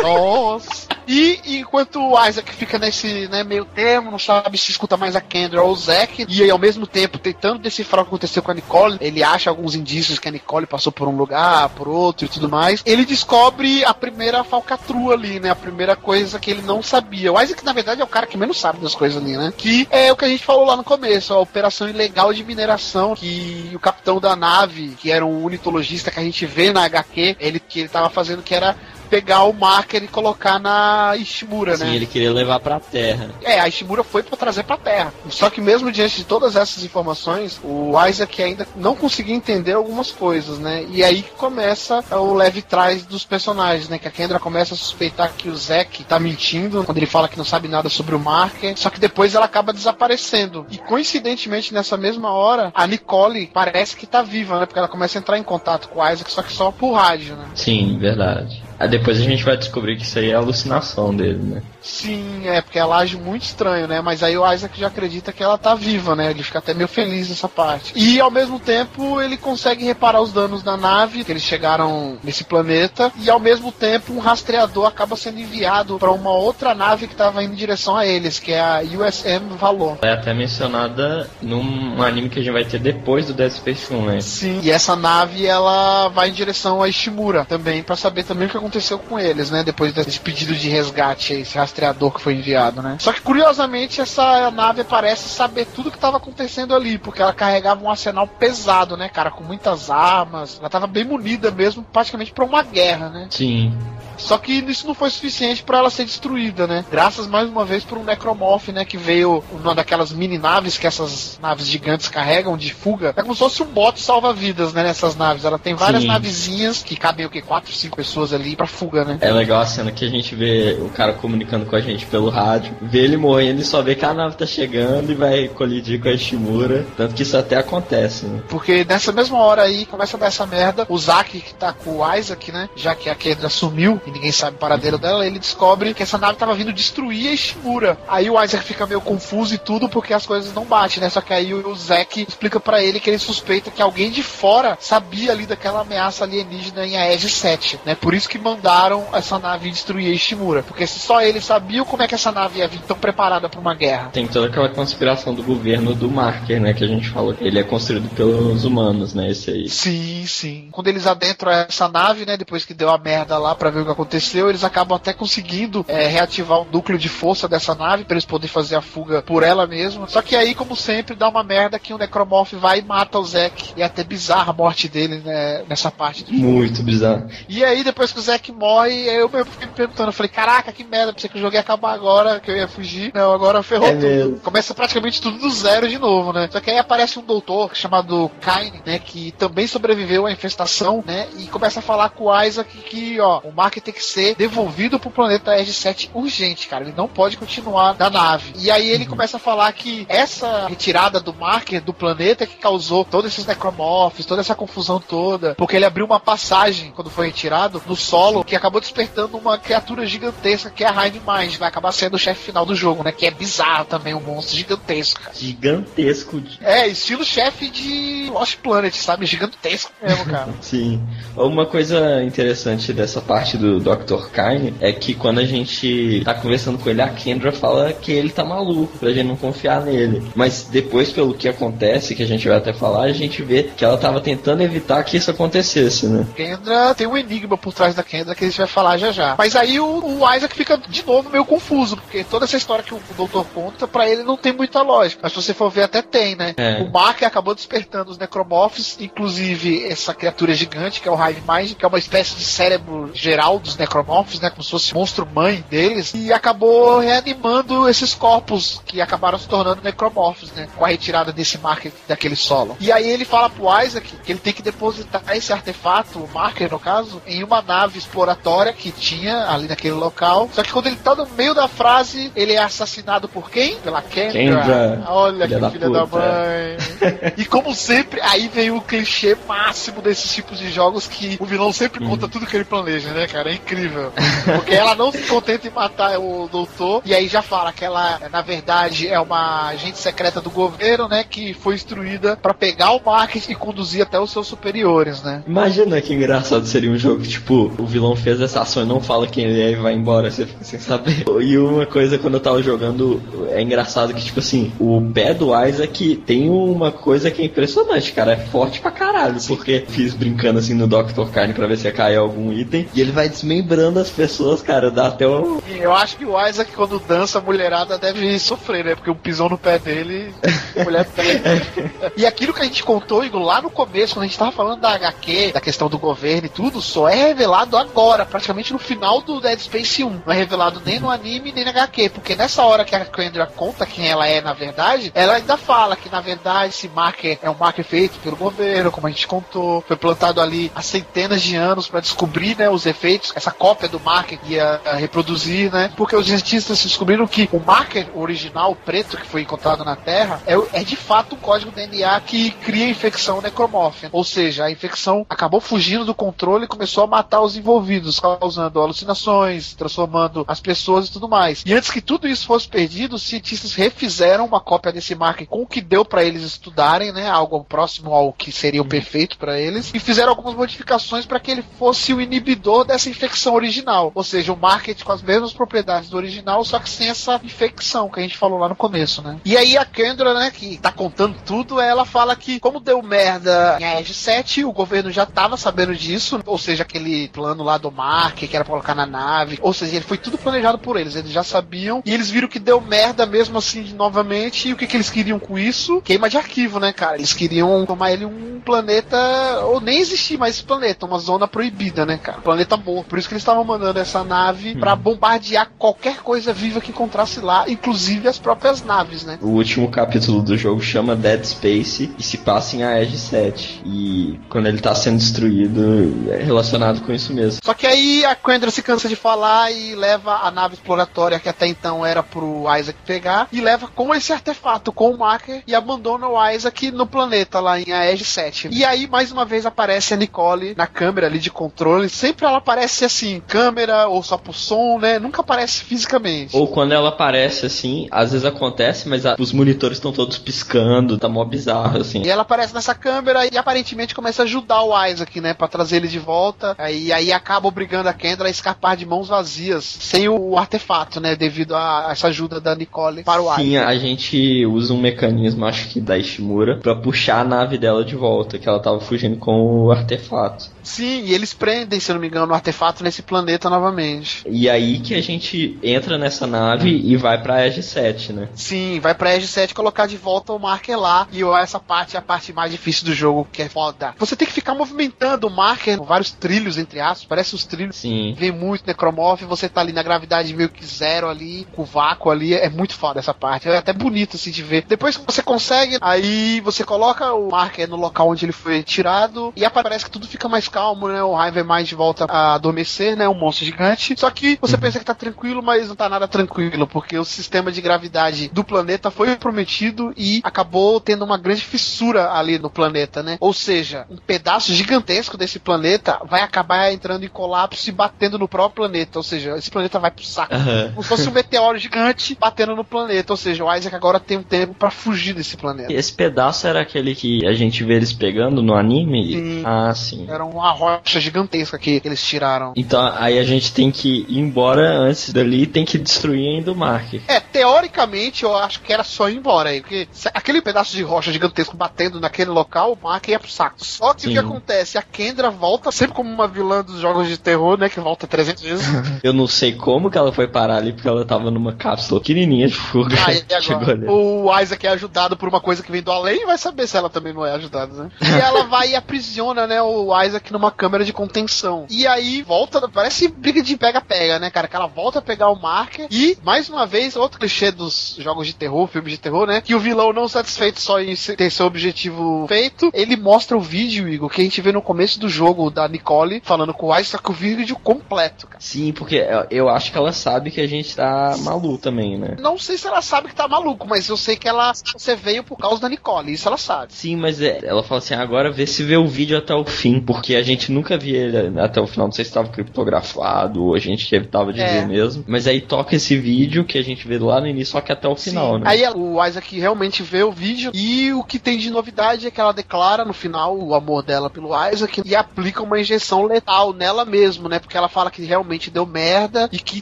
Nossa. E enquanto o Isaac fica nesse né, meio termo, não sabe se escuta mais a Kendra ou o Zack, e aí ao mesmo tempo tentando decifrar o que aconteceu com a Nicole, ele acha alguns indícios que a Nicole passou por um lugar, por outro e tudo mais. Ele descobre a primeira falcatrua ali, né? A primeira coisa que ele não sabia. O Isaac, na verdade, é o cara que menos sabe das coisas ali, né? Que é o que a gente falou lá no começo, a operação ilegal de mineração, que o capitão da nave, que era um unitologista que a gente vê na HQ, ele que ele tava fazendo que era pegar o marker e colocar na Ishimura, Sim, né? ele queria levar pra terra. É, a Ishimura foi pra trazer pra Terra. Só que mesmo diante de todas essas informações, o Isaac ainda não conseguia entender algumas coisas, né? E aí que começa o leve trás dos personagens, né? Que a Kendra começa a suspeitar que o Zack tá mentindo quando ele fala que não sabe nada sobre o marker. Só que depois ela acaba desaparecendo. E coincidentemente, nessa mesma hora, a Nicole parece que tá viva, né? Porque ela começa a entrar em contato com o Isaac, só que só por rádio, né? Sim, verdade. Aí depois a gente vai descobrir que isso aí é alucinação dele, né? Sim, é, porque ela age muito estranho, né? Mas aí o Isaac já acredita que ela tá viva, né? Ele fica até meio feliz nessa parte. E ao mesmo tempo ele consegue reparar os danos da nave, que eles chegaram nesse planeta, e ao mesmo tempo um rastreador acaba sendo enviado para uma outra nave que tava indo em direção a eles, que é a USM Valor. É até mencionada num anime que a gente vai ter depois do Dead Space 1, né? Sim, e essa nave ela vai em direção a Ishimura também, para saber também o que aconteceu com eles, né? Depois desse pedido de resgate, esse rastreador que foi enviado, né? Só que curiosamente essa nave parece saber tudo que estava acontecendo ali, porque ela carregava um arsenal pesado, né, cara, com muitas armas. Ela tava bem munida mesmo, praticamente para uma guerra, né? Sim. Só que isso não foi suficiente para ela ser destruída, né? Graças mais uma vez por um necromorph, né? Que veio uma daquelas mini naves que essas naves gigantes carregam de fuga. É como se fosse um bote salva-vidas, né? Nessas naves. Ela tem várias Sim. navezinhas que cabem o quê? Quatro, cinco pessoas ali pra fuga, né? É legal a cena que a gente vê o cara comunicando com a gente pelo rádio, vê ele morrendo e só vê que a nave tá chegando e vai colidir com a Ishimura. Tanto que isso até acontece, né? Porque nessa mesma hora aí começa a dar essa merda. O Zack, que tá com o Isaac, né? Já que a Kendra sumiu e ninguém sabe o paradeiro dela, ele descobre que essa nave tava vindo destruir a Ishimura. Aí o Isaac fica meio confuso e tudo porque as coisas não batem, né? Só que aí o Zack explica pra ele que ele suspeita que alguém de fora sabia ali daquela ameaça alienígena em Aegis 7, né? Por isso que mandaram essa nave destruir a Ishimura. Porque se só ele sabia como é que essa nave ia vir tão preparada pra uma guerra. Tem toda aquela conspiração do governo do Marker, né? Que a gente falou. Ele é construído pelos humanos, né? Esse aí. Sim, sim. Quando eles adentram essa nave, né, depois que deu a merda lá pra ver o que aconteceu, eles acabam até conseguindo é, reativar o núcleo de força dessa nave pra eles poderem fazer a fuga por ela mesma. Só que aí, como sempre, dá uma merda que o Necromorph vai e mata o Zack. E é até bizarra a morte dele né, nessa parte. do jogo. Muito bizarro. E aí, depois que o Zack morre, eu mesmo fiquei me perguntando, eu falei, caraca, que merda, pensei que o jogo ia acabar agora, que eu ia fugir. Não, agora ferrou É tudo. mesmo. Começa praticamente tudo do zero de novo, né? Só que aí aparece um doutor chamado Kaine, né, que também sobreviveu à infestação, né, e começa a falar com o Isaac que, ó, o Mark ter que ser devolvido pro planeta RG7 urgente, cara. Ele não pode continuar na nave. E aí ele começa a falar que essa retirada do marker do planeta é que causou todos esses necromorphs, toda essa confusão toda, porque ele abriu uma passagem quando foi retirado no solo que acabou despertando uma criatura gigantesca que é a Hive Mind, vai acabar sendo o chefe final do jogo, né? Que é bizarro também, um monstro gigantesco, cara. Gigantesco. É, estilo chefe de Lost Planet, sabe? Gigantesco mesmo, cara. *laughs* Sim. Uma coisa interessante dessa parte do Dr. Kine é que quando a gente tá conversando com ele, a Kendra fala que ele tá maluco, pra gente não confiar nele. Mas depois, pelo que acontece, que a gente vai até falar, a gente vê que ela tava tentando evitar que isso acontecesse, né? Kendra tem um enigma por trás da Kendra que a gente vai falar já já. Mas aí o, o Isaac fica de novo meio confuso, porque toda essa história que o doutor conta, pra ele não tem muita lógica. Mas se você for ver, até tem, né? É. O Mark acabou despertando os necromorphs, inclusive essa criatura gigante, que é o Hive Mind, que é uma espécie de cérebro geral dos necromorphs, né? Como se fosse monstro mãe deles, e acabou reanimando esses corpos que acabaram se tornando necromorphs, né? Com a retirada desse marker daquele solo. E aí ele fala pro Isaac que ele tem que depositar esse artefato, o marker no caso, em uma nave exploratória que tinha ali naquele local. Só que quando ele tá no meio da frase, ele é assassinado por quem? Pela Kendra. Kendra, Olha filha que da filha da puta. mãe. e como sempre, aí vem o clichê máximo desses tipos de jogos que o vilão sempre conta Uhum. tudo que ele planeja, né, cara? É incrível. Porque ela não se contenta em matar o doutor, e aí já fala que ela, na verdade, é uma agente secreta do governo, né, que foi instruída pra pegar o marketing e conduzir até os seus superiores, né? Imagina que engraçado seria um jogo que, tipo, o vilão fez essa ação e não fala quem ele é e vai embora, você fica sem saber. E uma coisa, quando eu tava jogando, é engraçado que, tipo assim, o pé do Isaac tem uma coisa que é impressionante, cara. É forte pra caralho, porque fiz brincando assim no Dr. Carne pra ver se ia cair algum item, e ele vai desmembrando as pessoas, cara. Dá até um. Eu acho que o Isaac, quando dança, a mulherada deve sofrer, né? Porque o pisão no pé dele, a mulher *laughs* pega. E aquilo que a gente contou, Igor, lá no começo, quando a gente tava falando da HQ, da questão do governo e tudo, só é revelado agora, praticamente no final do Dead Space 1. Não é revelado nem no anime, nem na HQ. Porque nessa hora que a Kendra conta quem ela é, na verdade, ela ainda fala que, na verdade, esse marker é um marker feito pelo governo, como a gente contou. Foi plantado ali há centenas de anos para descobrir, né, os efeitos, essa cópia do marker que ia reproduzir, né? Porque os cientistas descobriram que o marker original, preto, que foi encontrado na Terra, é, é de fato um código DNA que cria a infecção necromórfica. Ou seja, a infecção acabou fugindo do controle e começou a matar os envolvidos, causando alucinações, transformando as pessoas e tudo mais. E antes que tudo isso fosse perdido, os cientistas refizeram uma cópia desse marker com o que deu para eles estudarem, né? Algo próximo ao que seria o perfeito para eles, e fizeram algumas modificações para que ele fosse o inibidor dessa infecção original. Ou seja, o market com as mesmas propriedades do original, só que sem essa infecção que a gente falou lá no começo, né? E aí a Kendra, né, que tá contando tudo, ela fala que como deu merda em Edge 7, o governo já tava sabendo disso, ou seja, aquele plano lá do Mark, que era pra colocar na nave, ou seja, ele foi tudo planejado por eles, eles já sabiam, e eles viram que deu merda mesmo assim novamente, e o que, que eles queriam com isso? Queima de arquivo, né, cara? Eles queriam tomar ele um planeta, ou nem existir mais esse planeta, uma zona proibida, né, cara? Planeta morto. Por isso que eles estavam mandando essa nave pra bombardear qualquer coisa viva que encontrasse lá, inclusive as próprias naves, né? O último capítulo do jogo chama Dead Space e se passa em Aegis 7. E quando ele tá sendo destruído, é relacionado com isso mesmo. Só que aí a Kendra se cansa de falar e leva a nave exploratória que até então era pro Isaac pegar e leva com esse artefato, com o marker e abandona o Isaac no planeta lá em Aegis 7. E aí mais uma vez aparece a Nicole na câmera ali de controle. Sempre ela aparece assim, câmera ou só por som, né? Nunca aparece fisicamente. Ou quando ela aparece assim, às vezes acontece, mas a- os monitores estão todos piscando, tá mó bizarro assim. E ela aparece nessa câmera e aparentemente começa a ajudar o Isaac, né? Pra trazer ele de volta. Aí, aí acaba obrigando a Kendra a escapar de mãos vazias, sem o artefato, né? Devido a essa ajuda da Nicole para o Sim, Isaac. a gente usa um mecanismo, acho que da Ishimura, pra puxar a nave dela de volta, que ela tava fugindo com o artefato. Sim, e eles prendem, se não me engano, o artefato nesse planeta novamente. E aí que a gente entra nessa nave e vai pra Edge 7, né? Sim, vai pra Edge 7 colocar de volta o marker lá. E essa parte é a parte mais difícil do jogo, que é foda. Você tem que ficar movimentando o marker, com vários trilhos, entre aspas, parece os trilhos. Sim. Vem muito necromorph, você tá ali na gravidade meio que zero ali, com o vácuo ali, é muito foda essa parte. É até bonito assim de ver. Depois que você consegue, aí você coloca o marker no local onde ele foi tirado e aparece que tudo fica mais calmo, né? O Hive Mind volta a adormecer, né? Um monstro gigante. Só que você pensa que tá tranquilo, mas não tá nada tranquilo, porque o sistema de gravidade do planeta foi prometido e acabou tendo uma grande fissura ali no planeta, né? Ou seja, um pedaço gigantesco desse planeta vai acabar entrando em colapso e batendo no próprio planeta. Ou seja, esse planeta vai pro saco. Aham. Como se fosse um meteoro gigante batendo no planeta. Ou seja, o Isaac agora tem um tempo pra fugir desse planeta. Esse pedaço era aquele que a gente vê eles pegando no anime? Sim. Ah, sim. Era uma rocha gigantesca que eles tiraram. Então aí a gente tem que ir embora antes dali tem que destruir ainda o Mark. É, teoricamente eu acho que era só ir embora aí, porque aquele pedaço de rocha gigantesco batendo naquele local, o Mark ia pro saco. Só que o Sim. que acontece? A Kendra volta sempre como uma vilã dos jogos de terror, né? Que volta 300 vezes. *laughs* Eu não sei como que ela foi parar ali, porque ela tava numa cápsula pequenininha de fuga. Aí *laughs* Chegou agora, ali. o Isaac é ajudado por uma coisa que vem do além, vai saber se ela também não é ajudada, né? E ela vai e aprisiona, né, o Isaac numa câmera de contenção. E aí volta, parece briga de pega-pega, né, cara? Que ela volta a pegar o marker e, mais uma vez, outro clichê dos jogos de terror, filmes de terror, né? Que o vilão não satisfeito só em ter seu objetivo feito, ele mostra o vídeo, Igor, que a gente vê no começo do jogo da Nicole falando com o Isaac, só que o vídeo completo, cara. Sim, porque eu- acho que ela sabe que a gente tá maluco também, né? Não sei se ela sabe que tá maluco, mas eu sei que ela você veio por causa da Nicole, isso ela sabe. Sim, mas é- ela fala assim, agora vê se vê o vídeo até o fim, porque a gente nunca via ele até o final, não sei se estava criptografado ou a gente que evitava de É. ver mesmo. Mas aí toca esse vídeo que a gente vê lá no início, só que até o final, Sim. né? Aí o Isaac realmente vê o vídeo e o que tem de novidade é que ela declara no final o amor dela pelo Isaac e aplica uma injeção letal nela mesmo, né? Porque ela fala que realmente deu merda e que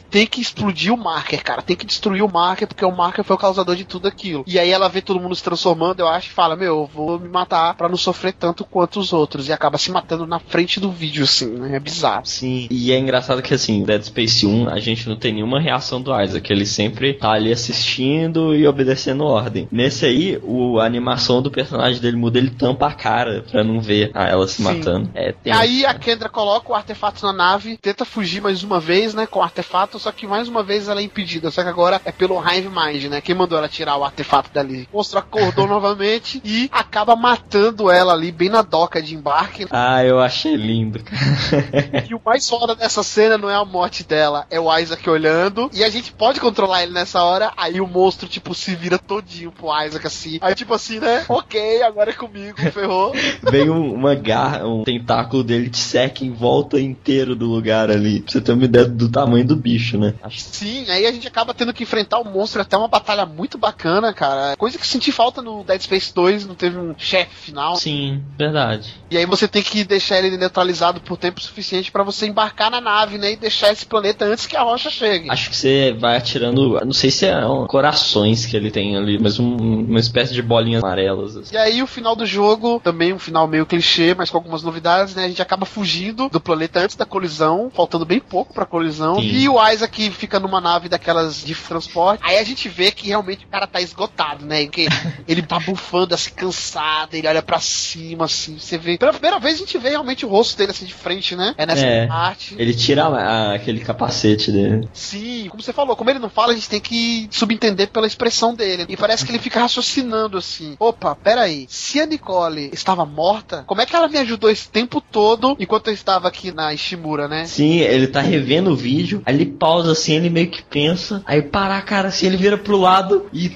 tem que explodir o marker, cara. Tem que destruir o marker porque o marker foi o causador de tudo aquilo. E aí ela vê todo mundo se transformando, eu acho, e fala: Meu, eu vou me matar pra não sofrer tanto quanto os outros. E acaba se matando na frente do vídeo, assim, né? É bizarro. Sim, e é engraçado que assim, Dead Space 1, a gente não tem nenhuma reação do Isaac, ele sempre tá ali assistindo e obedecendo ordem. Nesse aí, o, a animação do personagem dele muda, ele tampa a cara pra não ver a ela se Sim. matando. É, Aí a Kendra coloca o artefato na nave, tenta fugir mais uma vez, né, com o artefato, só que mais uma vez ela é impedida. Só que agora é pelo Hive Mind, né? Quem mandou ela tirar o artefato dali? O monstro acordou *laughs* novamente e acaba matando ela ali, bem na doca de embarque. Ah, eu achei lindo, cara. E o mais foda dessa cena não é a morte dela, é o Isaac olhando. E a gente pode controlar ele nessa hora. Aí o monstro, tipo, se vira todinho pro Isaac assim. Aí, tipo assim, né? Ok, agora é comigo, ferrou. *laughs* Vem um- uma garra, um tentáculo dele te seca em volta inteiro do lugar ali. Pra você ter uma ideia do tamanho do bicho, né? Sim, aí a gente acaba tendo que enfrentar o monstro até uma batalha muito bacana, cara. Coisa que senti falta no Dead Space 2, não teve um chefe final. Sim, verdade. E aí você tem que deixar ele neutralizado por tempo suficiente pra você embarcar na nave, né? E deixar esse planeta antes que a rocha chegue. Acho que você vai atirando, não sei se é um, corações que ele tem ali, mas um- uma espécie de bolinhas amarelas. assim. E aí o final do jogo, também um final meio clichê, mas com algumas novidades, né? A gente acaba fugindo do planeta antes da colisão, faltando bem pouco pra colisão. Sim. E o Isaac fica numa nave daquelas de transporte. Aí a gente vê que realmente o cara tá esgotado, né? Porque *laughs* ele tá bufando assim, cansado, ele olha pra cima, assim, você vê. Pela primeira vez a gente vê realmente o rosto dele assim de frente, né? É nessa É. parte. Ele tira a- aquele capacete dele. Sim, como você falou, como ele não fala, a gente tem que subentender pela expressão dele. E parece que ele fica raciocinando assim: opa, peraí, se a Nicole estava morta, como é que ela me ajudou esse tempo todo enquanto eu estava aqui na Ishimura, né? Sim, ele tá revendo o vídeo, aí ele pausa assim, ele meio que pensa, aí para a cara assim, ele vira pro lado e.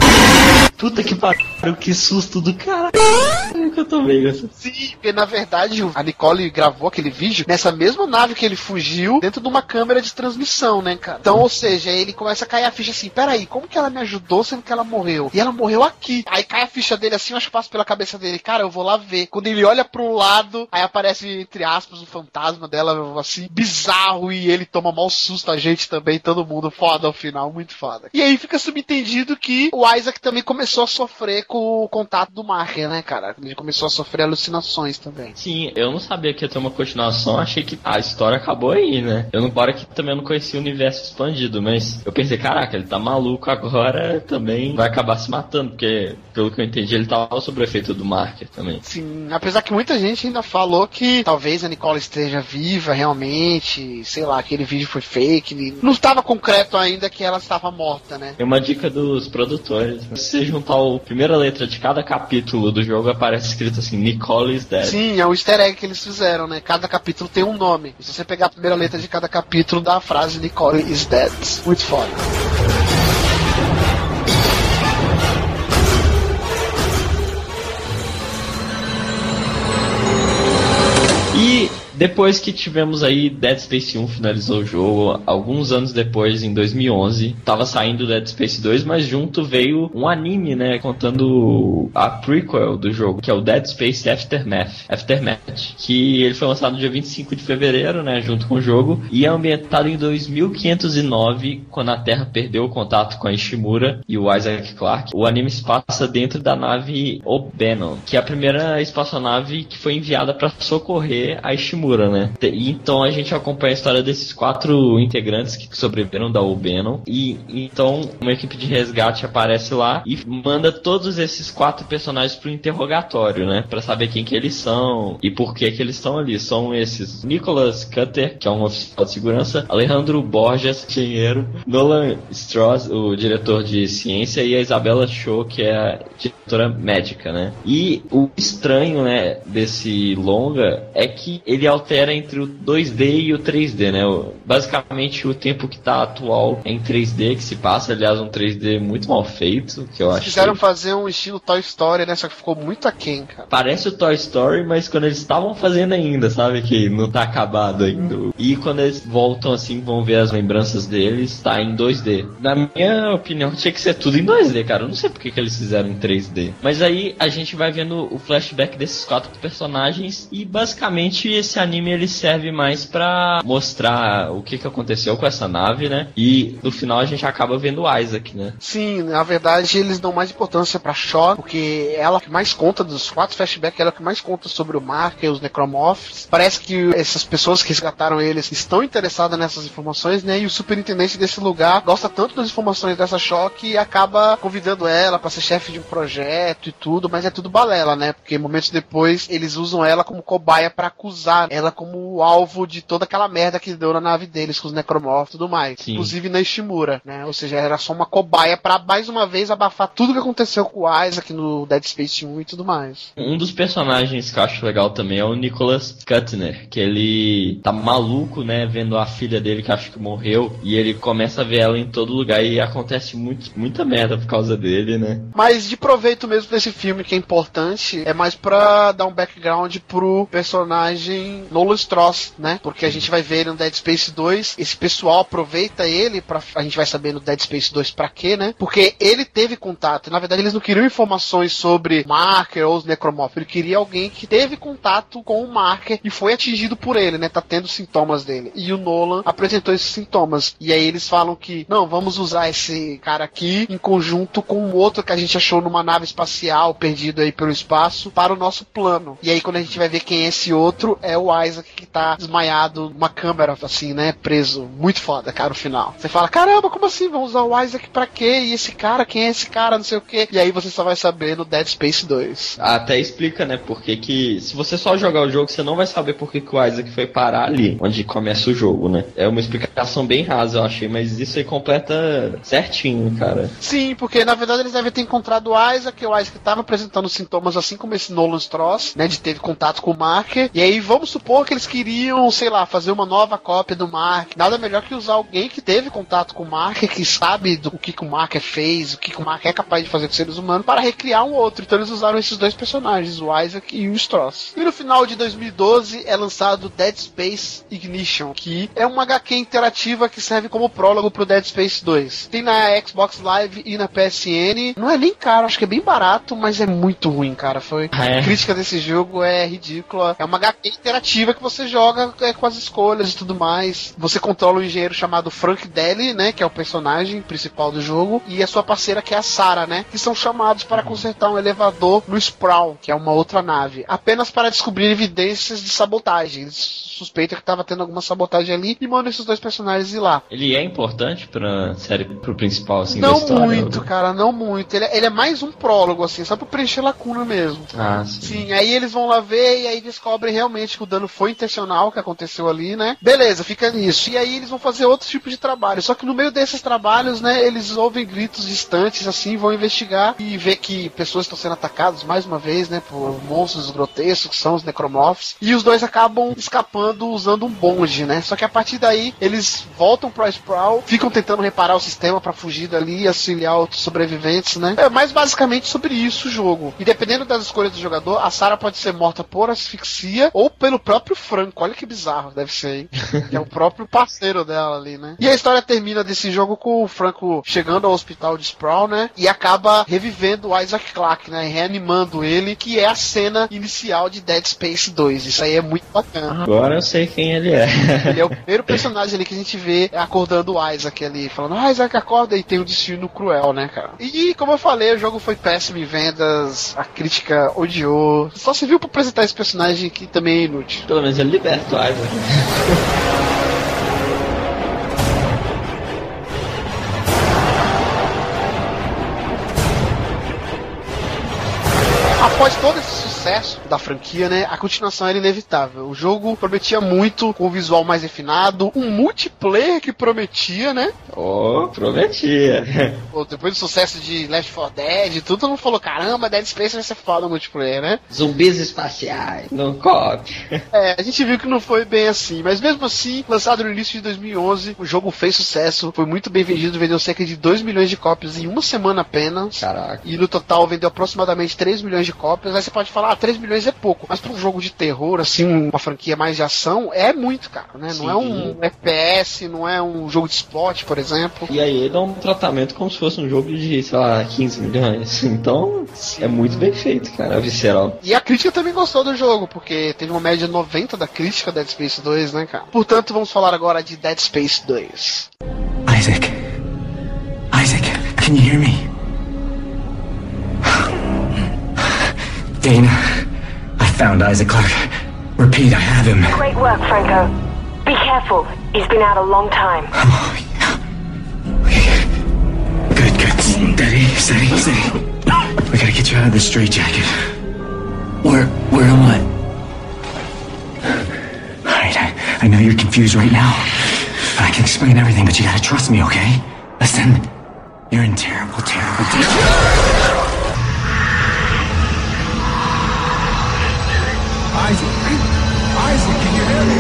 Puta que pariu, que susto do cara. que eu tô assim. Sim, porque na verdade a Nicole gravou aquele vídeo nessa mesma nave que ele fugiu, dentro de uma câmera de transmissão, né, cara? Então, ou seja, ele começa a cair a ficha assim: peraí, como que ela me ajudou sendo que ela morreu? E ela morreu aqui. Aí cai a ficha dele assim, eu acho que passa pela cabeça dele, cara, eu vou lá ver. Quando ele olha pro lado, aí aparece, entre aspas, o fantasma dela, assim, bizarro, e ele toma mal susto a gente também, todo mundo foda ao final, muito foda. E aí fica subentendido que o Isaac também começou a sofrer com o contato do Marker, né, cara? Ele começou a sofrer alucinações também. Sim, eu não sabia que ia ter uma continuação, achei que a história acabou aí, né? Eu não embora que também eu não conhecia o universo expandido, mas eu pensei, caraca, ele tá maluco agora, *laughs* também vai acabar se matando, porque pelo que eu entendi, ele tava sob o efeito do Marker também. Sim, apesar que muita gente ainda falou que talvez a Nicole esteja viva realmente, sei lá, aquele vídeo foi fake, não estava concreto ainda que ela estava morta, né? Tem uma dica dos produtores. né? Se você juntar o primeiro letra de cada capítulo do jogo aparece escrito assim, Nicole is dead. Sim, é um easter egg que eles fizeram, né? Cada capítulo tem um nome. Se você pegar a primeira letra de cada capítulo, dá a frase Nicole is dead. Muito foda. Depois que tivemos aí Dead Space 1 finalizou o jogo, alguns anos depois, em 2011, tava saindo Dead Space 2, mas junto veio um anime, né, contando a prequel do jogo, que é o Dead Space Aftermath, Aftermath, que ele foi lançado no dia 25 de fevereiro, né, junto com o jogo, e é ambientado em 2509, quando a Terra perdeu o contato com a Ishimura e o Isaac Clarke. O anime se passa dentro da nave Obenon, que é a primeira espaçonave que foi enviada para socorrer a Ishimura, né? E então a gente acompanha a história desses quatro integrantes que sobreviveram da Obenon. E então uma equipe de resgate aparece lá e manda todos esses quatro personagens pro interrogatório, né? Pra saber quem que eles são e por que que eles estão ali. São esses Nicholas Cutter, que é um oficial de segurança, Alejandro Borges, engenheiro, Nolan Strauss, o diretor de ciência, e a Isabela Show, que é a diretora médica, né? E o estranho, né, desse longa é que ele altera entre o 2D e o 3D, né? Basicamente o tempo que tá atual é em 3D que se passa, aliás, um 3D muito mal feito, que eu Eles acho. quiseram fazer um estilo Toy Story, né? Só que ficou muito aquém, cara. Parece o Toy Story, mas quando eles estavam fazendo ainda, sabe? Que não tá acabado ainda. E quando eles voltam assim, vão ver as lembranças deles, tá em 2D. Na minha opinião, tinha que ser tudo em 2D, cara. Eu não sei porque que eles fizeram em 3D. Mas aí a gente vai vendo o flashback desses quatro personagens e basicamente esse anime ele serve mais pra mostrar o que que aconteceu com essa nave, né? E no final a gente acaba vendo Isaac, né? Sim, na verdade eles dão mais importância pra Shaw, porque ela que mais conta dos quatro flashbacks, ela que mais conta sobre o Marker, os Necromorphs. Parece que essas pessoas que resgataram eles estão interessadas nessas informações, né? E o superintendente desse lugar gosta tanto das informações dessa Shaw que acaba convidando ela pra ser chefe de um projeto e tudo, mas é tudo balela, né? Porque momentos depois eles usam ela como cobaia pra acusar ela como o alvo de toda aquela merda que deu na nave deles com os Necromorphs e tudo mais. Sim. Inclusive na Ishimura, né? Ou seja, era só uma cobaia pra mais uma vez abafar tudo que aconteceu com o Isaac no Dead Space 1 e tudo mais. Um dos personagens que eu acho legal também é o Nicholas Kuttner, que ele tá maluco, né, vendo a filha dele que acho que morreu, e ele começa a ver ela em todo lugar e acontece muito, muita merda por causa dele, né? Mas de proveito mesmo desse filme que é importante, é mais pra dar um background pro personagem Nolan Stross, né? Porque a gente vai ver ele no Dead Space 2, esse pessoal aproveita ele para a gente vai saber no Dead Space 2 pra quê, né? Porque ele teve contato, na verdade eles não queriam informações sobre Marker ou os Necromorphs, ele queria alguém que teve contato com o Marker e foi atingido por ele, né? Tá tendo sintomas dele. E o Nolan apresentou esses sintomas. E aí eles falam que, não, vamos usar esse cara aqui em conjunto com o outro que a gente achou numa nave espacial perdido aí pelo espaço para o nosso plano. E aí quando a gente vai ver quem é esse outro, é o Isaac que tá desmaiado numa câmera, assim, né? Preso. Muito foda, cara, o final. Você fala, caramba, como assim? Vamos usar o Isaac pra quê? E esse cara, quem é esse cara? Não sei o quê. E aí você só vai saber no Dead Space 2. Até explica, né, porque que se você só jogar o jogo, você não vai saber por que que o Isaac foi parar ali, onde começa o jogo, né? É uma explicação bem rasa, eu achei, mas isso aí completa certinho, cara. Sim, porque na verdade eles devem ter encontrado o Isaac, o Isaac estava apresentando sintomas assim como esse Nolan Stross, né, de ter contato com o Marker, e aí vamos supor que eles queriam, sei lá, fazer uma nova cópia do Marker. Nada melhor que usar alguém que teve contato com o Marker, que sabe do que, que o Marker fez, o que, que o Marker é capaz de fazer com seres humanos, para recriar um outro. Então eles usaram esses dois personagens, o Isaac e o Stross. E no final de 2012 é lançado Dead Space Ignition, que é uma HQ interativa que serve como prólogo pro Dead Space 2. Tem na Xbox Live e na PSN. Não é nem caro, acho que é bem barato, mas é muito ruim, cara. Foi Ah, é? a crítica desse jogo é ridícula. É uma HQ interativa que você joga é, com as escolhas e tudo mais. Você controla um engenheiro chamado Frank Daly, né, que é o personagem principal do jogo, e a sua parceira que é a Sarah, né, que são chamados para consertar um elevador no Sprawl, que é uma outra nave, apenas para descobrir evidências de sabotagem. Eles suspeitam que estava tendo alguma sabotagem ali e mandam esses dois personagens ir lá. Ele é importante pra série, pro principal, assim, não da história. muito, cara, não muito. Ele, é- ele é mais um prólogo, assim, só pra preencher lacuna mesmo. Ah, sim. Sim, aí eles vão lá ver e aí descobrem realmente que o dano foi intencional que aconteceu ali, né? Beleza, fica nisso. E aí eles vão fazer outros tipos de trabalho. Só que no meio desses trabalhos, né, eles ouvem gritos distantes, assim, vão investigar e ver que pessoas estão sendo atacadas mais uma vez, né, por monstros grotescos, que são os necromorphs. E os dois acabam escapando usando um bonde, né? Só que a partir daí, eles voltam pro Sprawl, ficam tentando reparar o sistema pra fugir dali e auxiliar outros sobreviventes, né? É mais basicamente sobre isso o jogo. E dependendo das escolhas do jogador, a Sarah pode ser morta por asfixia ou pelo próprio Franco. Olha que bizarro deve ser, hein? *laughs* que é o próprio parceiro dela ali, né? E a história termina desse jogo com o Franco chegando ao hospital de Sprawl, né? E acaba revivendo o Isaac Clarke, né? Reanimando ele, que é a cena inicial de Dead Space 2. Isso aí é muito bacana. Agora eu sei quem ele é. *laughs* Ele é o *laughs* primeiro personagem ali que a gente vê acordando o Isaac ali, falando, ah, Isaac acorda e tem um destino cruel, né, cara? E como eu falei, o jogo foi péssimo em vendas, a crítica odiou. Só se viu pra apresentar esse personagem que também é inútil. Pelo menos ele liberta o Isaac. *laughs* sucesso da franquia, né, a continuação era inevitável. O jogo prometia muito, com um visual mais refinado, um multiplayer que prometia, né? Oh, prometia. Pô, Depois do sucesso de Left 4 Dead tudo, todo mundo falou, caramba, Dead Space vai ser foda no multiplayer, né? Zumbis espaciais, no COP. É, a gente viu que não foi bem assim, mas mesmo assim, lançado no início de 2011, o jogo fez sucesso, foi muito bem vendido, vendeu cerca de 2 milhões de cópias em uma semana apenas. Caraca. E no total vendeu aproximadamente 3 milhões de cópias. Aí você pode falar, ah, 3 milhões é pouco. Mas para um jogo de terror, assim, uma franquia mais de ação, é muito, cara, né? Não é um FPS, não é um jogo de esporte, por exemplo. E aí ele dá um tratamento como se fosse um jogo de, sei lá, 15 milhões. *laughs* Então, é muito bem feito, cara, visceral. E a crítica também gostou do jogo, porque teve uma média 90 da crítica Dead Space 2, né, cara? Portanto, vamos falar agora de Dead Space 2. Isaac. Isaac, can you hear me? Dana, I found Isaac Clark. Repeat, I have him. Great work, Franco. Be careful. He's been out a long time. Oh, yeah. Okay. Good, good. Steady, steady, steady. We gotta get you out of this straitjacket. Where, where am I? Alright, I, I know you're confused right now. I can explain everything, but you gotta trust me, okay? Listen, you're in terrible, terrible danger. Isaac! Isaac, can you hear me?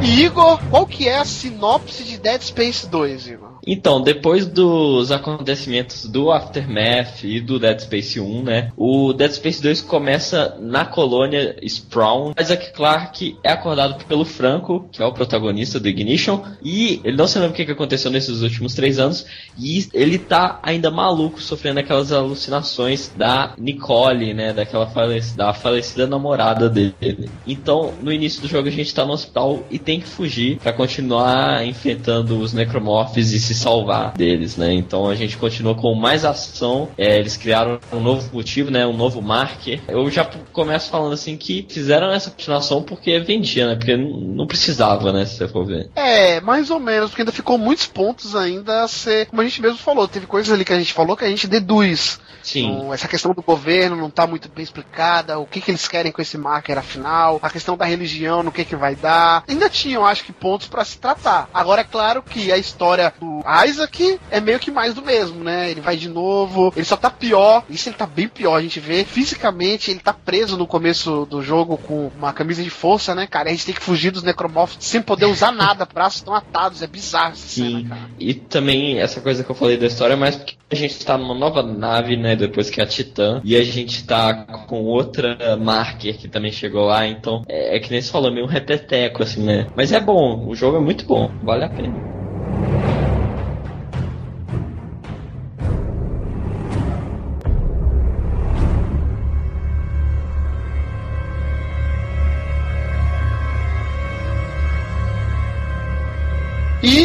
E Igor, qual que é a sinopse de Dead Space 2, Igor? Então, depois dos acontecimentos do Aftermath e do Dead Space 1, né? O Dead Space 2 começa na colônia Sprawn. Isaac Clarke é acordado pelo Franco, que é o protagonista do Ignition, e ele não se lembra o que aconteceu nesses últimos três anos, e ele tá ainda maluco, sofrendo aquelas alucinações da Nicole, né? Daquela da falecida namorada dele. Então, no início do jogo, a gente tá no hospital e tem que fugir pra continuar enfrentando os necromorphs e se salvar deles, né? Então a gente continua com mais ação. É, eles criaram um novo motivo, né? Um novo marker. Eu já começo falando assim que fizeram essa continuação porque vendia, né? Porque não precisava, né? Se você for ver. É, mais ou menos, porque ainda ficou muitos pontos ainda a ser, como a gente mesmo falou, teve coisas ali que a gente falou que a gente deduz. Sim. Então, essa questão do governo não tá muito bem explicada, o que que eles querem com esse marker afinal, a questão da religião, no que que vai dar. Ainda tinham, acho que, pontos pra se tratar. Agora é claro que a história do Isaac é meio que mais do mesmo, né? Ele vai de novo, ele só tá pior, isso ele tá bem pior, a gente vê. Fisicamente, ele tá preso no começo do jogo com uma camisa de força, né, cara? A gente tem que fugir dos necromorphs sem poder usar nada, *laughs* braços estão atados, é bizarro essa cena, Sim. cara. E também essa coisa que eu falei da história, mas porque a gente tá numa nova nave, né? Depois que é a Titã. E a gente tá com outra marker que também chegou lá. Então é, é que nem você falou, meio um repeteco, assim, né? Mas é bom, o jogo é muito bom, vale a pena.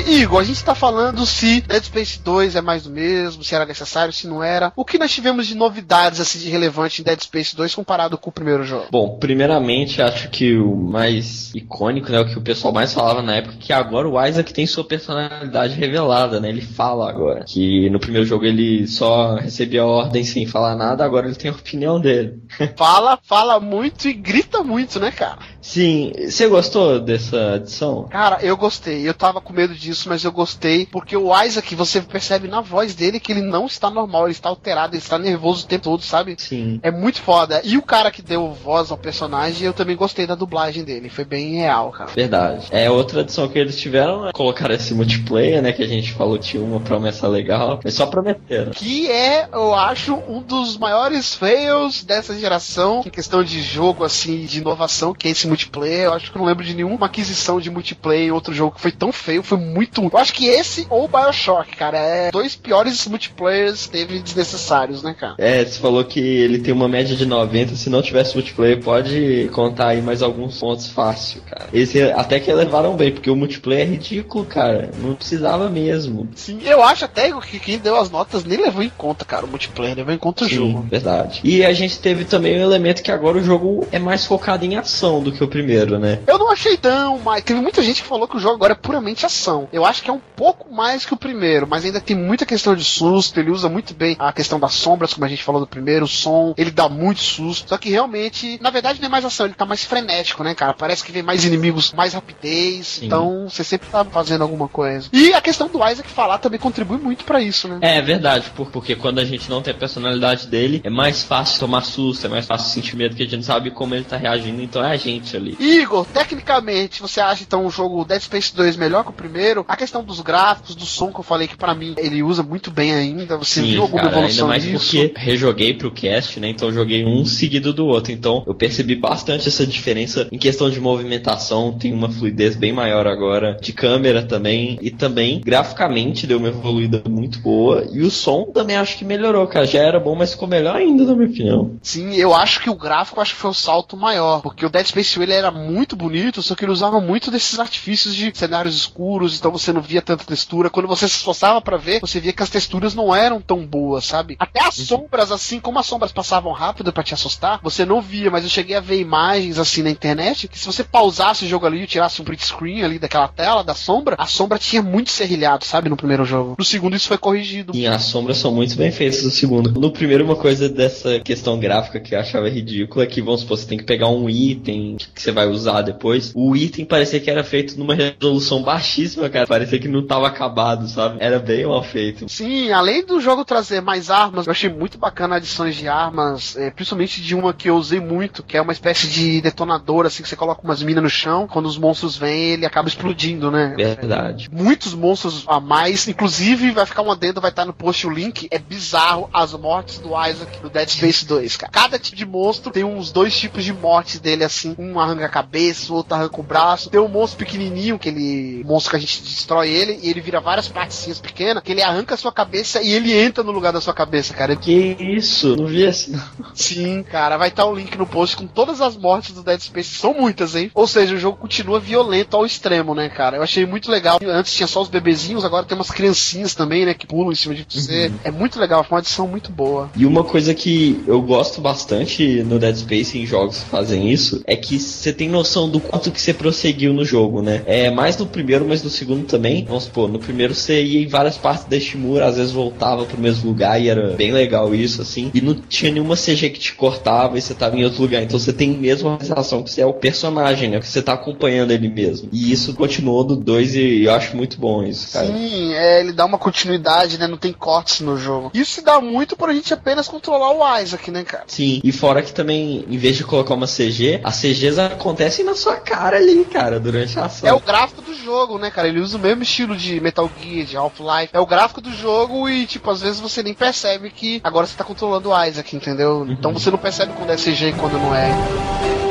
Igor, a gente tá falando se Dead Space 2 é mais do mesmo, se era necessário, se não era. O que nós tivemos de novidades, assim, de relevante em Dead Space 2 comparado com o primeiro jogo? Bom, primeiramente acho que o mais icônico, né? O que o pessoal mais falava na época, que agora o Isaac tem sua personalidade revelada, né? Ele fala agora. Que no primeiro jogo ele só recebia ordem sem falar nada, agora ele tem a opinião dele. *laughs* Fala, fala muito e grita muito, né, cara? Sim, você gostou dessa adição? Cara, eu gostei. Eu tava com medo disso, mas eu gostei. Porque o Isaac, você percebe na voz dele que ele não está normal, ele está alterado, ele está nervoso o tempo todo, sabe? Sim. É muito foda. E o cara que deu voz ao personagem, eu também gostei da dublagem dele. Foi bem real, cara. Verdade. É outra adição que eles tiveram, né? Colocar esse multiplayer, né? Que a gente falou tinha uma promessa legal. Mas só prometeram. Que é, eu acho, um dos maiores fails dessa geração em questão de jogo, assim, de inovação, que é esse multiplayer. Eu acho que eu não lembro de nenhuma aquisição de multiplayer em outro jogo que foi tão feio. Foi muito. Eu acho que esse ou o Bioshock, cara, é dois piores multiplayers teve desnecessários, né, cara? É, você falou que ele tem uma média de 90. Se não tivesse multiplayer, pode contar aí mais alguns pontos fácil, cara. Esse até que levaram bem, porque o multiplayer é ridículo, cara. Não precisava mesmo. Sim, eu acho até que quem deu as notas nem levou em conta, cara, o multiplayer, levou em conta o Sim, jogo. verdade. E a gente teve também um elemento que agora o jogo é mais focado em ação do que o primeiro, né? Eu não achei tão, mas teve muita gente que falou que o jogo agora é puramente ação. Eu acho que é um pouco mais que o primeiro, mas ainda tem muita questão de susto. Ele usa muito bem a questão das sombras, como a gente falou do primeiro, o som. Ele dá muito susto. Só que realmente, na verdade, não é mais ação, ele tá mais frenético, né, cara? Parece que vem mais inimigos, mais rapidez. Então, você sempre tá fazendo alguma coisa. E a questão do Isaac falar também contribui muito pra isso, né? É verdade, por- porque quando a gente não tem a personalidade dele, é mais fácil tomar susto, é mais fácil sentir medo, que a gente não sabe como ele tá reagindo, então é a gente ali. Igor, tecnicamente, você acha então o jogo Dead Space 2 melhor que o primeiro? A questão dos gráficos, do som que eu falei que pra mim ele usa muito bem ainda. Você Sim, viu alguma cara, ainda evolução mais disso? porque rejoguei pro cast, né? Então eu joguei um seguido do outro. Então eu percebi bastante essa diferença em questão de movimentação. Tem uma fluidez bem maior agora, de câmera também. E também, graficamente, deu uma evoluída muito boa. E o som também acho que melhorou, cara. Já era bom, mas ficou melhor ainda, na minha opinião. Sim, eu acho que o gráfico acho que foi o salto maior, porque o Dead Space 1 ele era muito bonito, só que ele usava muito desses artifícios de cenários escuros, então você não via tanta textura. Quando você se esforçava pra ver, você via que as texturas não eram tão boas, sabe? Até as sombras, assim, como as sombras passavam rápido pra te assustar, você não via, mas eu cheguei a ver imagens assim na internet que se você pausasse o jogo ali e tirasse um print screen ali daquela tela da sombra, a sombra tinha muito serrilhado, sabe, no primeiro jogo. No segundo isso foi corrigido. E as sombras são muito bem feitas no segundo. No primeiro, uma coisa dessa questão gráfica que eu achava ridícula é que, vamos supor, você tem que pegar um item que você vai usar depois. O item parecia que era feito numa resolução baixíssima, cara. Parecia que não tava acabado, sabe? Era bem mal feito. Sim, além do jogo trazer mais armas, eu achei muito bacana adições de armas, é, principalmente de uma que eu usei muito, que é uma espécie de detonador, assim, que você coloca umas minas no chão, quando os monstros vêm, ele acaba explodindo, né? Verdade. Muitos monstros a mais, inclusive vai ficar um adendo, vai estar no post o link, é bizarro as mortes do Isaac no Dead Space 2, cara. Cada tipo de monstro tem uns dois tipos de mortes dele, assim, um arranca a cabeça, o outro arranca o braço, tem um monstro pequenininho, aquele monstro que a gente destrói ele, e ele vira várias partezinhas pequenas, que ele arranca a sua cabeça e ele entra no lugar da sua cabeça, cara. Que isso? Não vi assim, não. Sim, cara, vai estar o link no post com todas as mortes do Dead Space. São muitas, hein? Ou seja, o jogo continua violento ao extremo, né, cara? Eu achei muito legal. Antes tinha só os bebezinhos, agora tem umas criancinhas também, né, que pulam em cima de você. É muito legal, foi uma adição muito boa. E uma coisa que eu gosto bastante no Dead Space em jogos que fazem isso é que você tem noção do quanto que você prosseguiu no jogo, né? É mais no primeiro, mas no segundo também. Vamos supor, no primeiro você ia em várias partes deste muro, às vezes voltava pro mesmo lugar e era bem legal isso, assim. E não tinha nenhuma CG que te cortava e você tava em outro lugar. Então você tem mesmo a sensação que você é o personagem, né? Que você tá acompanhando ele mesmo. E isso continuou do 2 e eu acho muito bom isso, cara. Sim, é, ele dá uma continuidade, né? Não tem cortes no jogo. Isso se dá muito por a gente apenas controlar o Isaac, né, cara? Sim, e fora que também, em vez de colocar uma CG, as CGs acontecem na sua cara ali, cara, durante a ação. É o gráfico do jogo, né, cara? Ele usa o mesmo estilo de Metal Gear, de Half-Life. É o gráfico do jogo e, tipo, às vezes você nem percebe que agora você tá controlando o Isaac, entendeu? Então você não percebe quando é CG e quando não é.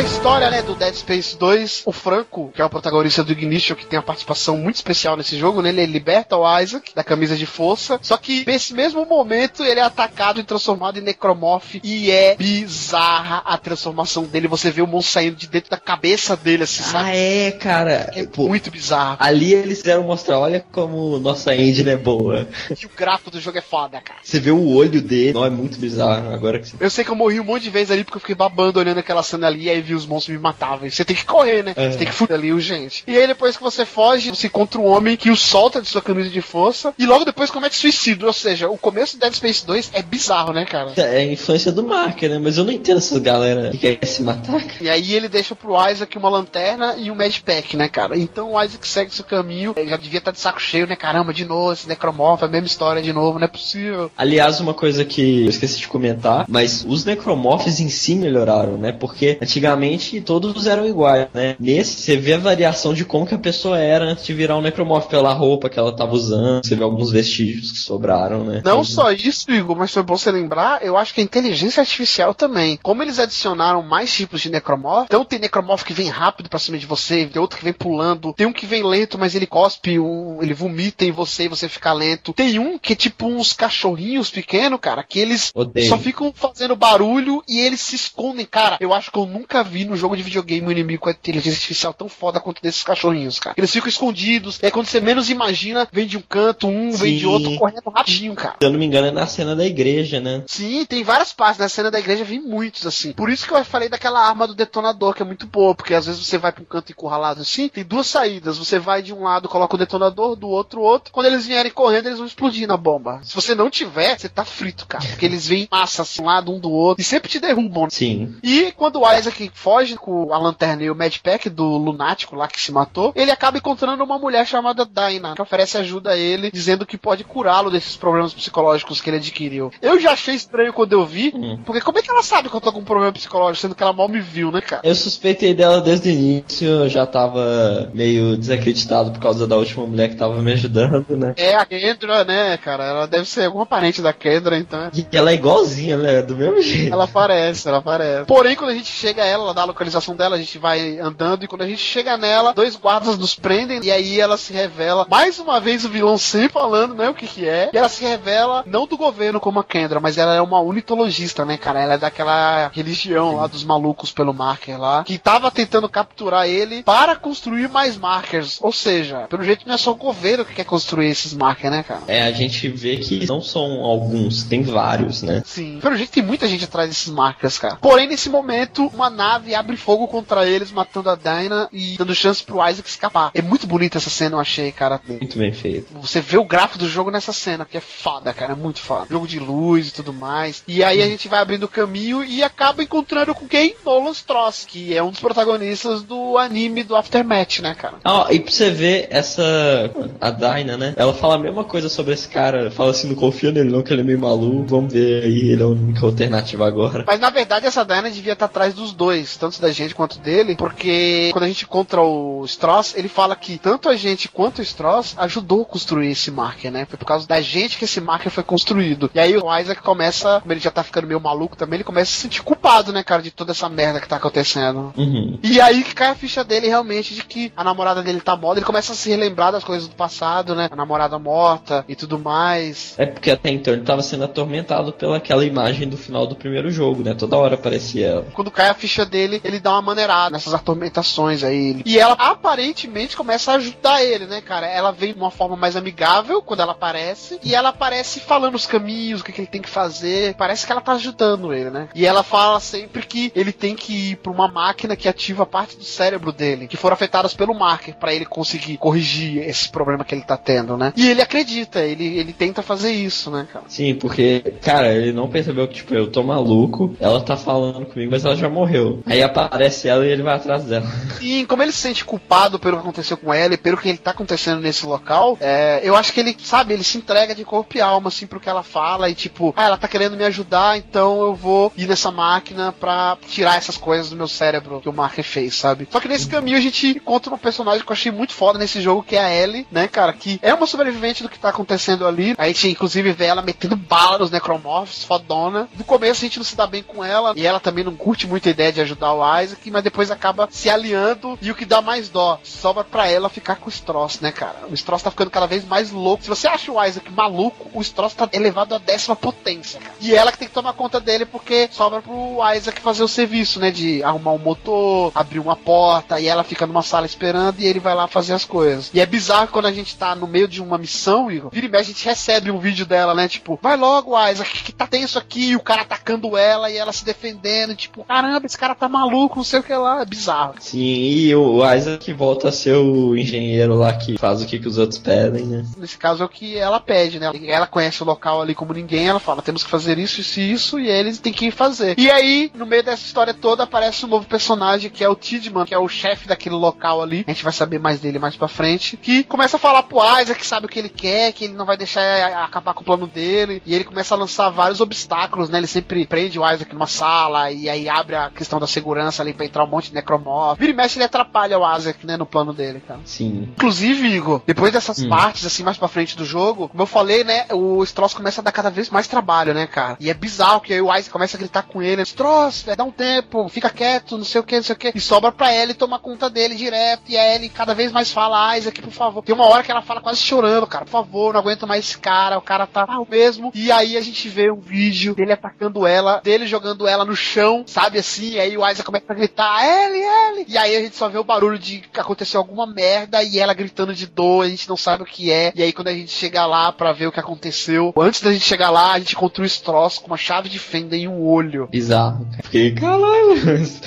A história, né, do Dead Space 2, o Franco, que é o protagonista do Ignition, que tem uma participação muito especial nesse jogo, né? Ele liberta o Isaac da camisa de força. Só que nesse mesmo momento ele é atacado e transformado em necromorph e é bizarra a transformação dele. Você vê o monstro saindo de dentro da cabeça dele, assim, Ah, sabe? é, cara. É Pô, muito bizarro. ali eles fizeram mostrar, olha como nossa engine é boa. E o gráfico do jogo é foda, cara. Você vê o olho dele, não é muito bizarro. Agora que você Eu sei que eu morri um monte de vezes ali porque eu fiquei babando olhando aquela cena ali aí vi os monstros me matavam. E você tem que correr, né? É. Você tem que fugir ali urgente. E aí depois que você foge, você encontra um homem que o solta de sua camisa de força e logo depois comete suicídio. Ou seja, o começo do Dead Space 2 é bizarro, né, cara? É a influência do Marker, né? Mas eu não entendo essas galera que quer se matar. E aí ele deixa pro Isaac uma lanterna e um medpack, né, cara? Então o Isaac segue seu caminho. Ele já devia estar de saco cheio, né? Caramba, de novo, esse necromorfo, a mesma história de novo, não é possível. Aliás, uma coisa que eu esqueci de comentar, mas os necromorphs em si melhoraram, né? Porque antigamente todos eram iguais, né? Nesse, você vê a variação de como que a pessoa era antes de virar um necromorph pela roupa que ela tava usando. Você vê alguns vestígios que sobraram, né? Não só isso, Igor, mas foi bom você lembrar, eu acho que a inteligência artificial também. Como eles adicionaram mais tipos de necromorph, então tem necromorph que vem rápido pra cima de você, tem outro que vem pulando, tem um que vem lento, mas ele cospe, um, ele vomita em você e você fica lento. Tem um que é tipo uns cachorrinhos pequenos, cara, que eles Odeio. só ficam fazendo barulho e eles se escondem. Cara, eu acho que eu nunca vi no jogo de videogame um inimigo com a inteligência artificial tão foda quanto desses cachorrinhos, cara. Eles ficam escondidos, aí quando você menos imagina, vem de um canto, um vem de Sim. outro, correndo rapidinho, cara. Se eu não me engano, é na cena da igreja, né? Sim, tem várias partes. Na cena da igreja vi muitos, assim. Por isso que eu falei daquela arma do detonador, que é muito boa, porque às vezes você vai pra um canto encurralado assim, tem duas saídas. Você vai de um lado, coloca o detonador, do outro, outro. Quando eles vierem correndo, eles vão explodir na bomba. Se você não tiver, você tá frito, cara. Porque eles vêm massa, assim, um lado, um do outro, e sempre te derrubam. Sim. E quando o Isaac foge com a lanterna e o Medpack do lunático lá que se matou, ele acaba encontrando uma mulher chamada Dinah, que oferece ajuda a ele, dizendo que pode curá-lo desses problemas psicológicos que ele adquiriu. Eu já achei estranho quando eu vi, Hum. porque como é que ela sabe que eu tô com um problema psicológico, sendo que ela mal me viu, né, cara? Eu suspeitei dela desde o início, eu já tava meio desacreditado por causa da última mulher que tava me ajudando, né? É a Kendra, né, cara? Ela deve ser alguma parente da Kendra, então. é- E ela é igualzinha, né? Do mesmo jeito. Ela aparece, ela aparece. Porém, quando a gente chega a ela, ela dá a localização dela, a gente vai andando, e quando a gente chega nela, dois guardas nos prendem, e aí ela se revela, mais uma vez o vilão sempre falando, né, o que que é, e ela se revela, não do governo como a Kendra, mas ela é uma unitologista, né, cara? Ela é daquela religião lá dos malucos pelo marker lá, que tava tentando capturar ele para construir mais markers. Ou seja, pelo jeito não é só o governo que quer construir esses markers, né, cara? É, a gente vê que não são alguns, tem vários, né? Sim. Pelo jeito tem muita gente atrás desses marcas, cara. Porém, nesse momento, uma nave abre fogo contra eles, matando a Dinah e dando chance pro Isaac escapar. É muito bonita essa cena, eu achei, cara. Muito bem feito. Você vê o gráfico do jogo nessa cena, que é foda, cara. É muito foda. Jogo de luz e tudo mais. E aí a gente vai abrindo o caminho e acaba encontrando com quem? Nolan Stross, que é um dos protagonistas do anime do Aftermath, né, cara? Ó, e pra você ver, essa. A Dinah, né? Ela fala a mesma coisa sobre esse cara. Fala assim, não confia nele não, que ele é meio maluco. Vamos ver aí, ele é a única alternativa agora. Mas na verdade essa Diana devia estar atrás dos dois, tanto da gente quanto dele, porque quando a gente encontra o Stross, ele fala que tanto a gente quanto o Stross ajudou a construir esse marker, né? Foi por causa da gente que esse marker foi construído. E aí o Isaac começa, como ele já tá ficando meio maluco também, ele começa a se sentir culpado, né, cara, de toda essa merda que tá acontecendo. Uhum. E aí que cai a ficha dele realmente de que a namorada dele tá morta, ele começa a se relembrar das coisas do passado, né? A namorada morta e tudo mais. É porque até então ele tava sendo atormentado pelaquela imagem do final do primeiro jogo, né? Toda hora aparecia ela. Quando cai a ficha dele, ele dá uma maneirada nessas atormentações aí. E ela aparentemente começa a ajudar ele, né, cara? Ela vem de uma forma mais amigável quando ela aparece. E ela aparece falando os caminhos, o que, que ele tem que fazer. Parece que ela tá ajudando ele, né? E ela fala sempre que ele tem que ir pra uma máquina que ativa parte do cérebro dele, que foram afetadas pelo marker, pra ele conseguir corrigir esse problema que ele tá tendo, né? E ele acredita, ele, ele tenta fazer isso, né, cara? Sim, porque, cara, ele não percebeu que, tipo, eu tô maluco, ela tá falando comigo, mas ela já morreu. Aí aparece ela e ele vai atrás dela. E como ele se sente culpado pelo que aconteceu com ela e pelo que ele tá acontecendo nesse local, é, eu acho que ele, sabe, ele se entrega de corpo e alma, assim, pro que ela fala e tipo, ah, ela tá querendo me ajudar, então eu vou ir nessa máquina pra tirar essas coisas do meu cérebro que o Marker fez, sabe? Só que nesse caminho a gente encontra uma personagem que eu achei muito foda nesse jogo, que é a Ellie, né, cara, que é uma sobrevivente do que tá acontecendo ali. A gente, inclusive, vê ela metendo bala nos necromorphs, fodona. No começo a gente não se dá bem com ela, e ela também não curte muito a ideia de ajudar o Isaac, mas depois acaba se aliando e o que dá mais dó, sobra pra ela ficar com o Stross, né, cara? O Stross tá ficando cada vez mais louco. Se você acha o Isaac maluco, o Stross tá elevado à décima potência, cara. E ela que tem que tomar conta dele porque sobra pro Isaac fazer o serviço, né, de arrumar um motor, abrir uma porta, e ela fica numa sala esperando e ele vai lá fazer as coisas. E é bizarro quando a gente tá no meio de uma missão, Igor, vira e mexe, a gente recebe um vídeo dela, né, tipo, vai logo, Isaac, que tá tenso aqui, e o cara atacando ela e ela se defendendo, tipo, caramba, esse cara tá maluco, não sei o que lá, é bizarro. Sim, e o Isaac volta a ser o engenheiro lá que faz o que, que os outros pedem, né? Nesse caso é o que ela pede, né? Ela conhece o local ali como ninguém, ela fala, temos que fazer isso, isso e isso, e eles têm que fazer. E aí, no meio dessa história toda, aparece um novo personagem, que é o Tidman, que é o chefe daquele local ali. A gente vai saber mais dele mais pra frente. Que começa a falar pro Isaac que sabe o que ele quer, que ele não vai deixar acabar com o plano dele. E ele começa a lançar vários obstáculos, né? Ele sempre prende o Isaac numa sala, e aí abre a questão da segurança ali pra entrar um monte de necromorfo. Vira e mexe, ele atrapalha o Isaac, né? No plano dele, cara. Sim. Inclusive, Igor, depois dessas Hum. partes, assim, mais pra frente do jogo, como eu falei, né, o Stross começa a dar cada vez mais trabalho, né, cara? E é bizarro que aí o Isaac começa a gritar com ele, Stross, dá um tempo, fica quieto, não sei o que, não sei o que. E sobra pra Ellie tomar conta dele direto, e a Ellie cada vez mais fala, Isaac, por favor. Tem uma hora que ela fala quase chorando, cara, por favor, não aguento mais esse cara, o cara tá mal mesmo. E aí a gente vê um vídeo dele atacando ela, dele jogando ela no chão, sabe assim? E aí o Isaac começa a gritar, Ellie, Ellie! E aí a gente só vê o barulho de que aconteceu alguma merda e ela gritando de dor, a gente não sabe o que é. E aí quando a gente chega lá pra ver o que aconteceu, antes da gente chegar lá, a gente encontra o Stross com uma chave de fenda em um olho. Bizarro. Fiquei, caralho,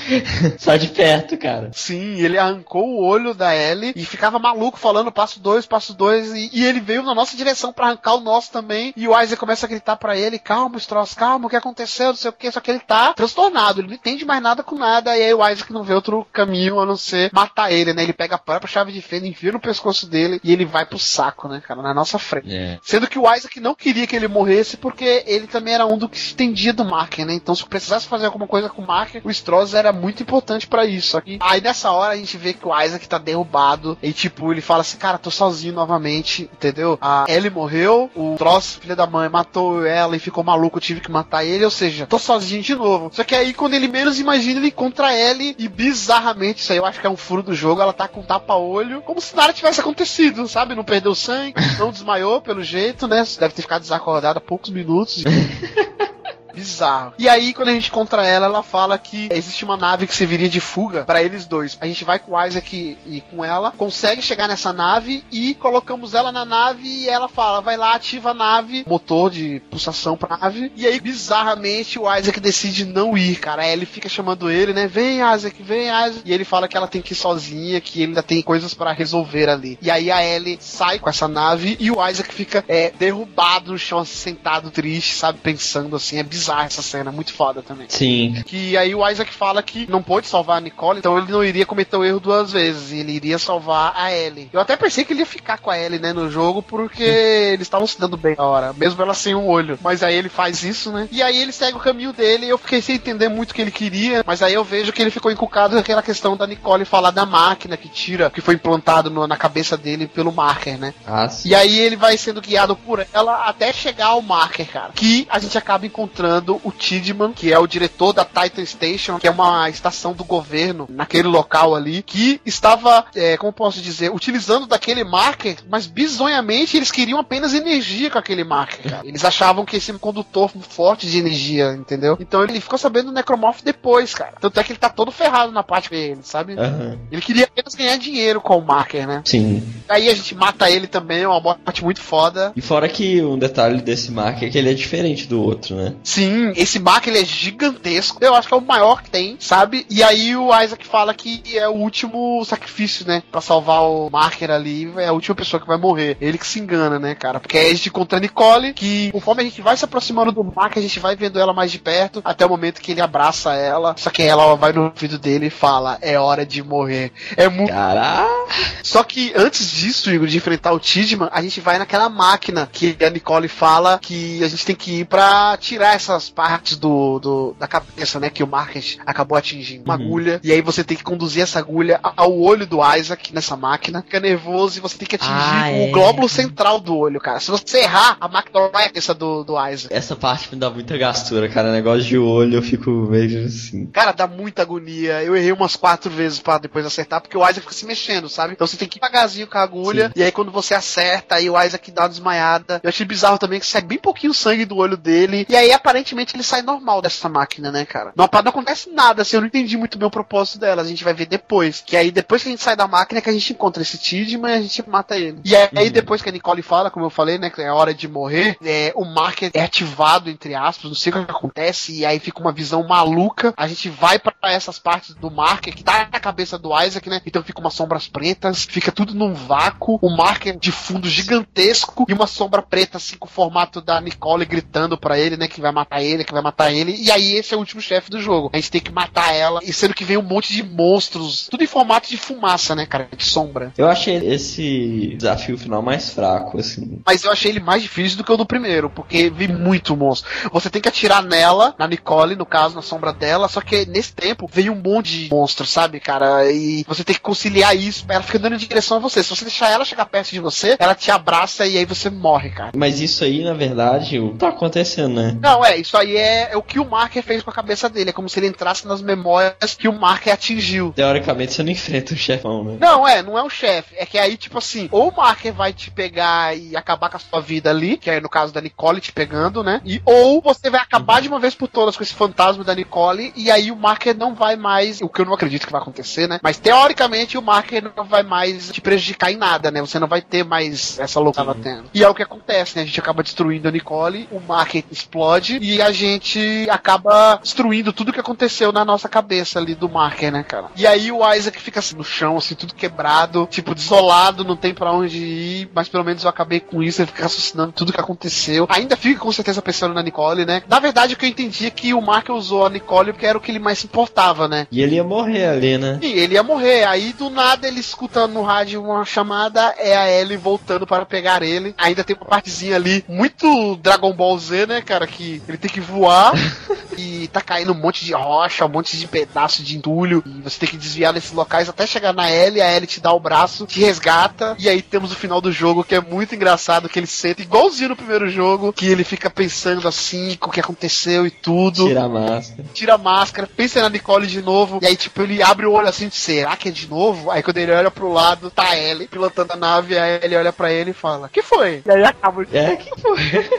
*laughs* sai de perto, cara. Sim, ele arrancou o olho da Ellie e ficava maluco falando passo dois, passo dois, e, e ele veio na nossa direção pra arrancar o nosso também. E o Isaac começa a gritar pra ele: calma, Stross, calma, o que aconteceu, não sei o que. Só que ele tá transtornado, ele não entende mais nada com nada. E aí o Isaac não vê outro caminho a não ser matar ele, né? Ele pega a própria chave de fenda, enfia no pescoço dele e ele vai pro saco, né, cara, na nossa frente. É. Sendo que o Isaac não queria que ele morresse porque ele também era um do que se entendia do Marker, né? Então se precisasse fazer alguma coisa com o Marker, o Stross era muito importante pra isso. Aqui. Aí nessa hora a gente vê que o Isaac tá derrubado e tipo, ele fala assim, cara, tô sozinho novamente, entendeu? A Ellie morreu, o Stross, filha da mãe, matou ela e ficou maluco, eu tive que matar ele, ou seja, tô sozinho de novo. Só que aí quando ele menos imagina, ele encontra a Ellie e bizarramente, isso aí eu acho que é um furo do jogo, ela tá com tapa-olho, como se nada tivesse acontecido, sabe? Não perdeu sangue, não desmaiou pelo jeito, né? Deve ter ficado desacordada há poucos minutos. *laughs* Bizarro. E aí, quando a gente encontra ela, ela fala que existe uma nave que serviria de fuga pra eles dois. A gente vai com o Isaac e com ela, consegue chegar nessa nave e colocamos ela na nave e ela fala: vai lá, ativa a nave, motor de pulsação pra nave. E aí, bizarramente, o Isaac decide não ir, cara. Ele fica chamando ele, né? Vem, Isaac, vem, Isaac. E ele fala que ela tem que ir sozinha, que ele ainda tem coisas pra resolver ali. E aí a Ellie sai com essa nave e o Isaac fica é, derrubado no chão, sentado, triste, sabe? Pensando assim. É bizarro essa cena, muito foda também. Sim. Que aí o Isaac fala que não pôde salvar a Nicole, então ele não iria cometer o erro duas vezes. Ele iria salvar a Ellie. Eu até pensei que ele ia ficar com a Ellie, né, no jogo, porque eles estavam se dando bem na hora, mesmo ela sem um olho. Mas aí ele faz isso, né? E aí ele segue o caminho dele e eu fiquei sem entender muito o que ele queria, mas aí eu vejo que ele ficou encucado naquela questão da Nicole falar da máquina que tira, que foi implantado no- na cabeça dele pelo marker, né? Ah, sim. E aí ele vai sendo guiado por ela até chegar ao marker, cara. Que a gente acaba encontrando o Tidman, que é o diretor da Titan Station, que é uma estação do governo naquele local ali, que estava, é, como posso dizer, utilizando daquele marker, mas bizonhamente eles queriam apenas energia com aquele marker, cara. Eles achavam que esse condutor forte de energia, entendeu? Então ele ficou sabendo do Necromorph depois, cara. Tanto é que ele tá todo ferrado na parte dele, sabe? Aham. Ele queria apenas ganhar dinheiro com o marker, né? Sim. Aí a gente mata ele também, é uma morte muito foda. E fora que um detalhe desse Mark é que ele é diferente do outro, né? Sim, esse Mark ele é gigantesco. Eu acho que é o maior que tem, sabe? E aí o Isaac fala que é o último sacrifício, né? Pra salvar o Marker ali. É a última pessoa que vai morrer. Ele que se engana, né, cara? Porque aí a gente encontra a Nicole, que conforme a gente vai se aproximando do Mark, a gente vai vendo ela mais de perto, até o momento que ele abraça ela. Só que ela vai no ouvido dele e fala: É hora de morrer. É muito. Caralho! Só que antes disso, Igor, de enfrentar o Tidman, a gente vai naquela máquina que a Nicole fala que a gente tem que ir pra tirar essa essas partes do, do- da cabeça, né, que o Market acabou atingindo. Uma agulha, e aí você tem que conduzir essa agulha ao olho do Isaac nessa máquina. Fica nervoso e você tem que atingir Ah, o é. glóbulo central do olho, cara. Se você errar, a máquina vai a cabeça do, do Isaac. Essa parte me dá muita gastura, cara. Negócio de olho, eu fico meio assim. Cara, dá muita agonia. Eu errei umas quatro vezes pra depois acertar, porque o Isaac fica se mexendo, sabe? Então você tem que ir devagarzinho com a agulha, e aí quando você acerta, aí o Isaac dá uma desmaiada. Eu achei bizarro também que sai bem pouquinho sangue do olho dele, e aí aparentemente ele sai normal dessa máquina, né, cara? Não, não acontece nada, assim, eu não entendi muito bem o propósito dela, a gente vai ver depois. Que aí depois que a gente sai da máquina é que a gente encontra esse Tidman e a gente mata ele. E aí, aí depois que a Nicole fala, como eu falei, né, que é hora de morrer, é, o marker é ativado, entre aspas, não sei o que acontece, e aí fica uma visão maluca. A gente vai pra essas partes do marker que tá na cabeça do Isaac, né? Então fica umas sombras pretas, fica tudo num vácuo, o marker de fundo gigantesco e uma sombra preta, assim, com o formato da Nicole gritando pra ele, né? Que vai matar ele, que vai matar ele. E aí esse é o último chefe do jogo. A gente tem que matar ela, e sendo que vem um monte de monstros, tudo em formato de fumaça, né, cara? De sombra. Eu achei esse desafio final mais fraco, assim. Mas eu achei ele mais difícil do que o do primeiro, porque vi muito monstro. Você tem que atirar nela, na Nicole, no caso, na sombra dela, só que nesse tempo veio um monte de monstro, sabe, cara? E você tem que conciliar isso, ela fica dando em direção a você. Se você deixar ela chegar perto de você, ela te abraça e aí você morre, cara. Mas isso aí, na verdade, tá acontecendo, né? Não, é, isso aí é, é o que o Marker fez com a cabeça dele. É como se ele entrasse nas memórias que o Marker atingiu. Teoricamente você não enfrenta o chefão, né? Não, é, não é o chefe. É que aí, tipo assim, ou o Marker vai te pegar e acabar com a sua vida ali, que é no caso da Nicole te pegando, né? E, ou você vai acabar de uma vez por todas com esse fantasma da Nicole, e aí o Marker não vai mais. O que eu não acredito que vai acontecer, né? Mas teoricamente o Marker não vai mais te prejudicar em nada, né? Você não vai ter mais essa loucura tendo. E é o que acontece, né? A gente acaba destruindo a Nicole, o Marker explode e a gente acaba destruindo tudo que aconteceu na nossa cabeça ali do Marker, né, cara? E aí o Isaac fica assim no chão, assim, tudo quebrado, tipo, desolado, não tem pra onde ir, mas pelo menos eu acabei com isso, ele fica raciocinando tudo que aconteceu. Ainda fica com certeza pensando na Nicole, né? Na verdade, o que eu entendi é que o Marker usou a Nicole porque era o que ele mais se importava, né? E ele ia morrer ali, né? E ele ia morrer. Aí do nada ele escuta no rádio uma chamada, é a Ellie voltando para pegar ele. Ainda tem uma partezinha ali muito Dragon Ball Z, né, cara? Que ele tem que voar *laughs* e tá caindo um monte de rocha, um monte de pedaço de entulho. E você tem que desviar desses locais até chegar na Ellie. A Ellie te dá o braço, te resgata. E aí temos o final do jogo que é muito engraçado. Que ele senta igualzinho no primeiro jogo, que ele fica pensando assim com o que aconteceu e tudo Tira a máscara. tira a máscara, pensa na Nicole de novo, e aí, tipo, ele abre o olho assim, será que é de novo? Aí quando ele olha pro lado, tá a Ellie pilotando a nave, aí ele olha pra ele e fala, que foi? E aí acaba o É, *laughs* que foi?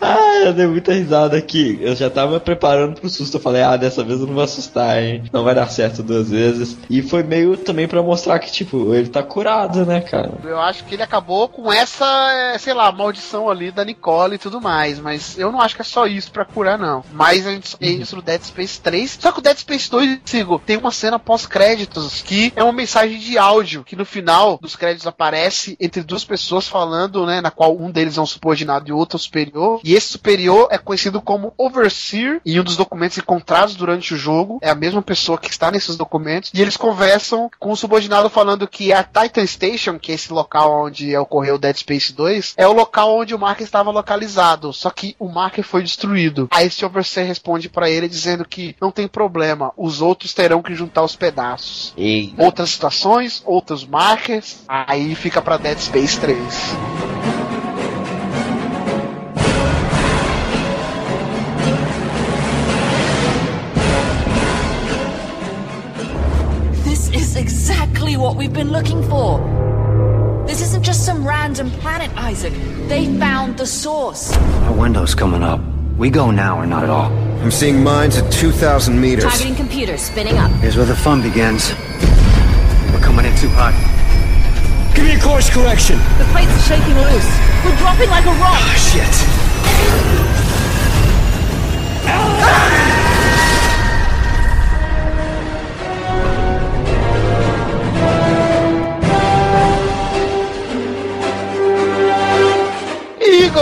Ah, eu dei muita risada aqui. Eu já tava preparando pro susto. Eu falei, ah, dessa vez eu não vou assustar, hein? Não vai dar certo duas vezes. E foi meio também pra mostrar que, tipo, ele tá curado, né, cara? Eu acho que ele acabou com essa, é, sei lá, maldição ali da Nicole e tudo mais, mas eu não acho que é só isso pra curar, não. Mas a gente tem isso no Dead Space 3. Só que o Dead Space 2, sigo, tem uma cena pós-créditos que é uma mensagem de áudio que no final dos créditos aparece entre duas pessoas falando, né, na qual um deles é um subordinado e o outro é o superior. E esse superior é conhecido como Overseer e um dos documentos encontrados durante o jogo é a mesma pessoa que está nesses documentos e eles conversam com o subordinado falando que a Titan Station, que é esse local onde ocorreu o Dead Space 2, é o local onde o Marker estava localizado, só que o Marker foi destruído. Aí esse Overseer responde para ele dizendo que não tem problema, os outros terão que juntar os pedaços. Outras situações, outros markers, aí fica para Dead Space 3. What we've been looking for. This isn't just some random planet, Isaac. They found the source. Our window's coming up. We go now or not at all. I'm seeing mines at 2,000 meters. Targeting computer spinning up. Here's where the fun begins. We're coming in too hot. Give me a course correction. The plates are shaking loose. We're dropping like a rock. Ah, shit.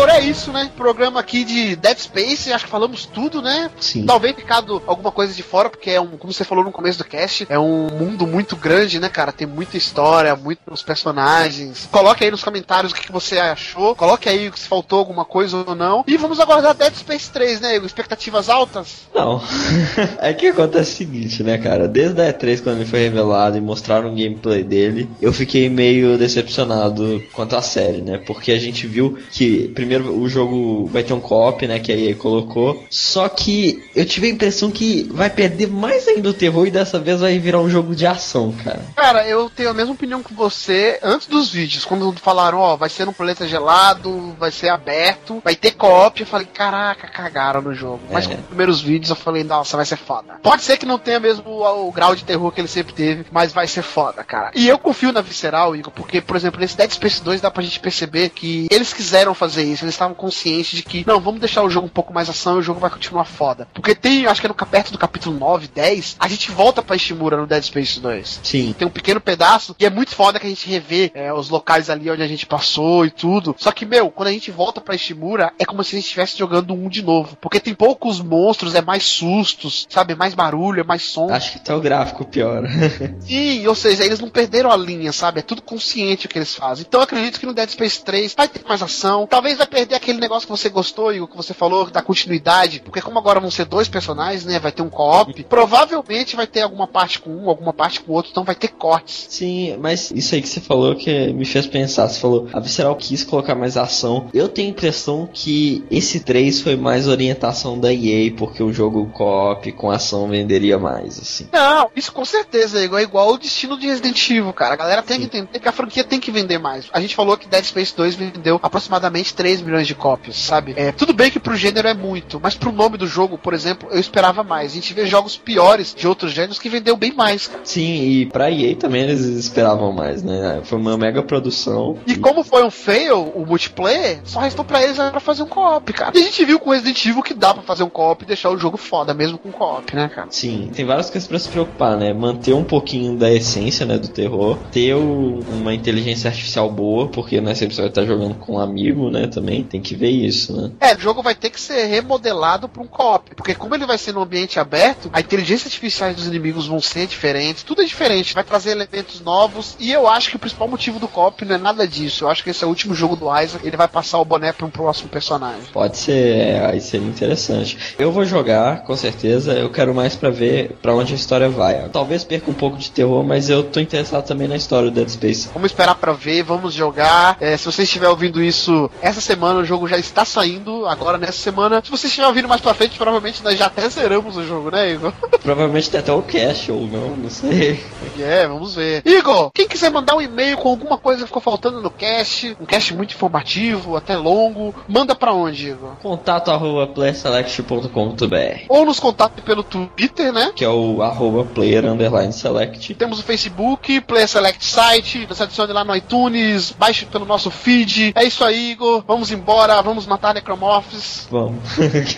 É isso, né? Programa programa aqui de Dead Space, acho que falamos tudo, né? Sim. Talvez ficado alguma coisa de fora, porque é um, como você falou no começo do cast, é um mundo muito grande, né, cara? Tem muita história, muitos personagens. Coloque aí nos comentários o que, que você achou. Coloque aí se faltou alguma coisa ou não. E vamos aguardar Dead Space 3, né, Igor? Expectativas altas? Não. *laughs* é que acontece o seguinte, né, cara? Desde a E3, quando ele foi revelado e mostraram o gameplay dele, eu fiquei meio decepcionado quanto à série, né? Porque a gente viu que, primeiro, o jogo vai ter um co-op, né? Que a EA colocou. Só que eu tive a impressão que vai perder mais ainda o terror e dessa vez vai virar um jogo de ação, cara. Cara, eu tenho a mesma opinião que você antes dos vídeos, quando falaram, ó, vai ser num planeta gelado, vai ser aberto, vai ter co-op, eu falei, caraca, cagaram no jogo. Mas É. com os primeiros vídeos eu falei, nossa, vai ser foda. Pode ser que não tenha mesmo o, o grau de terror que ele sempre teve, mas vai ser foda, cara. E eu confio na Visceral, Igor, porque, por exemplo, nesse Dead Space 2 dá pra gente perceber que eles quiseram fazer isso, eles estavam conscientes de que, não, vamos deixar o jogo um pouco mais ação e o jogo vai continuar foda. Porque tem, acho que é no perto do capítulo 9, 10, a gente volta pra Ishimura no Dead Space 2 Sim. tem um pequeno pedaço e é muito foda que a gente revê é, os locais ali onde a gente passou e tudo. Só que, meu, quando a gente volta pra Ishimura, é como se a gente estivesse jogando um de novo. Porque tem poucos monstros, é mais sustos, sabe? É mais barulho, é mais som. Acho que até o gráfico piora. *laughs* Sim, ou seja, eles não perderam a linha, sabe? É tudo consciente o que eles fazem. Então eu acredito que no Dead Space 3 vai ter mais ação. Talvez vai perder aquele negócio que você gostou e o que você falou da continuidade. Porque como agora vão ser dois personagens, né? Vai ter um co-op. Provavelmente vai ter alguma parte com um, alguma parte com o outro. Então vai ter cortes. Sim, mas isso aí que você falou que me fez pensar. Você falou, a Visceral quis colocar mais ação. Eu tenho a impressão que esse 3 foi mais orientação da EA, porque o jogo co-op com ação venderia mais, assim. Não, isso com certeza, Igor. É igual o destino de Resident Evil, cara. A galera tem que entender que a franquia tem que vender mais. A gente falou que Dead Space 2 vendeu aproximadamente 3 milhões de cópias, sabe? É, tudo bem que pro gênero é muito, mas pro nome do jogo, por exemplo, eu esperava mais. A gente vê jogos piores de outros gêneros que vendeu bem mais, cara. Sim, e pra EA também eles esperavam mais, né? Foi uma mega produção. E como foi um fail, o multiplayer, só restou pra eles pra fazer um co-op, cara. E a gente viu com Resident Evil que dá pra fazer um co-op e deixar o jogo foda, mesmo com co-op, né, cara? Sim, tem várias coisas pra se preocupar, né? Manter um pouquinho da essência, né, do terror, ter o- uma inteligência artificial boa, porque não é sempre você vai estar jogando com um amigo, né, também, tem que ver isso, né? É, o jogo vai ter que ser remodelado para um co-op. Porque como ele vai ser num ambiente aberto, a inteligência artificial dos inimigos vão ser diferentes, tudo é diferente, vai trazer elementos novos. E eu acho que o principal motivo do co-op não é nada disso. Eu acho que esse é o último jogo do Isaac, ele vai passar o boné para um próximo personagem. Pode ser, é, aí seria interessante. Eu vou jogar, com certeza, eu quero mais pra ver pra onde a história vai. Talvez perca um pouco de terror, mas eu tô interessado também na história do Dead Space. Vamos esperar pra ver, vamos jogar. É, se você estiver ouvindo isso essa semana, o jogo já está saindo, agora nessa semana. Se você estiver ouvindo mais pra frente, provavelmente nós já até zeramos o jogo, né, Igor? *laughs* Provavelmente tem até o cash ou não, não sei. É, vamos ver. Igor, quem quiser mandar um e-mail com alguma coisa que ficou faltando no cast, um cast muito informativo, até longo, manda pra onde, Igor? Contato arroba playerselect.com.br Ou nos contate pelo Twitter, né? que é o arroba player underline select. Temos o Facebook, Player Select Site, nos adicione lá no iTunes, baixe pelo nosso feed. É isso aí, Igor. Vamos embora, vamos matar Necromorphs. Vamos.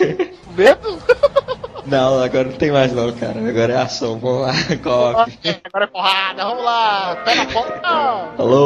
*laughs* Medo? *laughs* não, agora não tem mais não, cara. Agora é ação. Vamos lá, *laughs* coque. Agora é porrada, vamos lá. Pega a.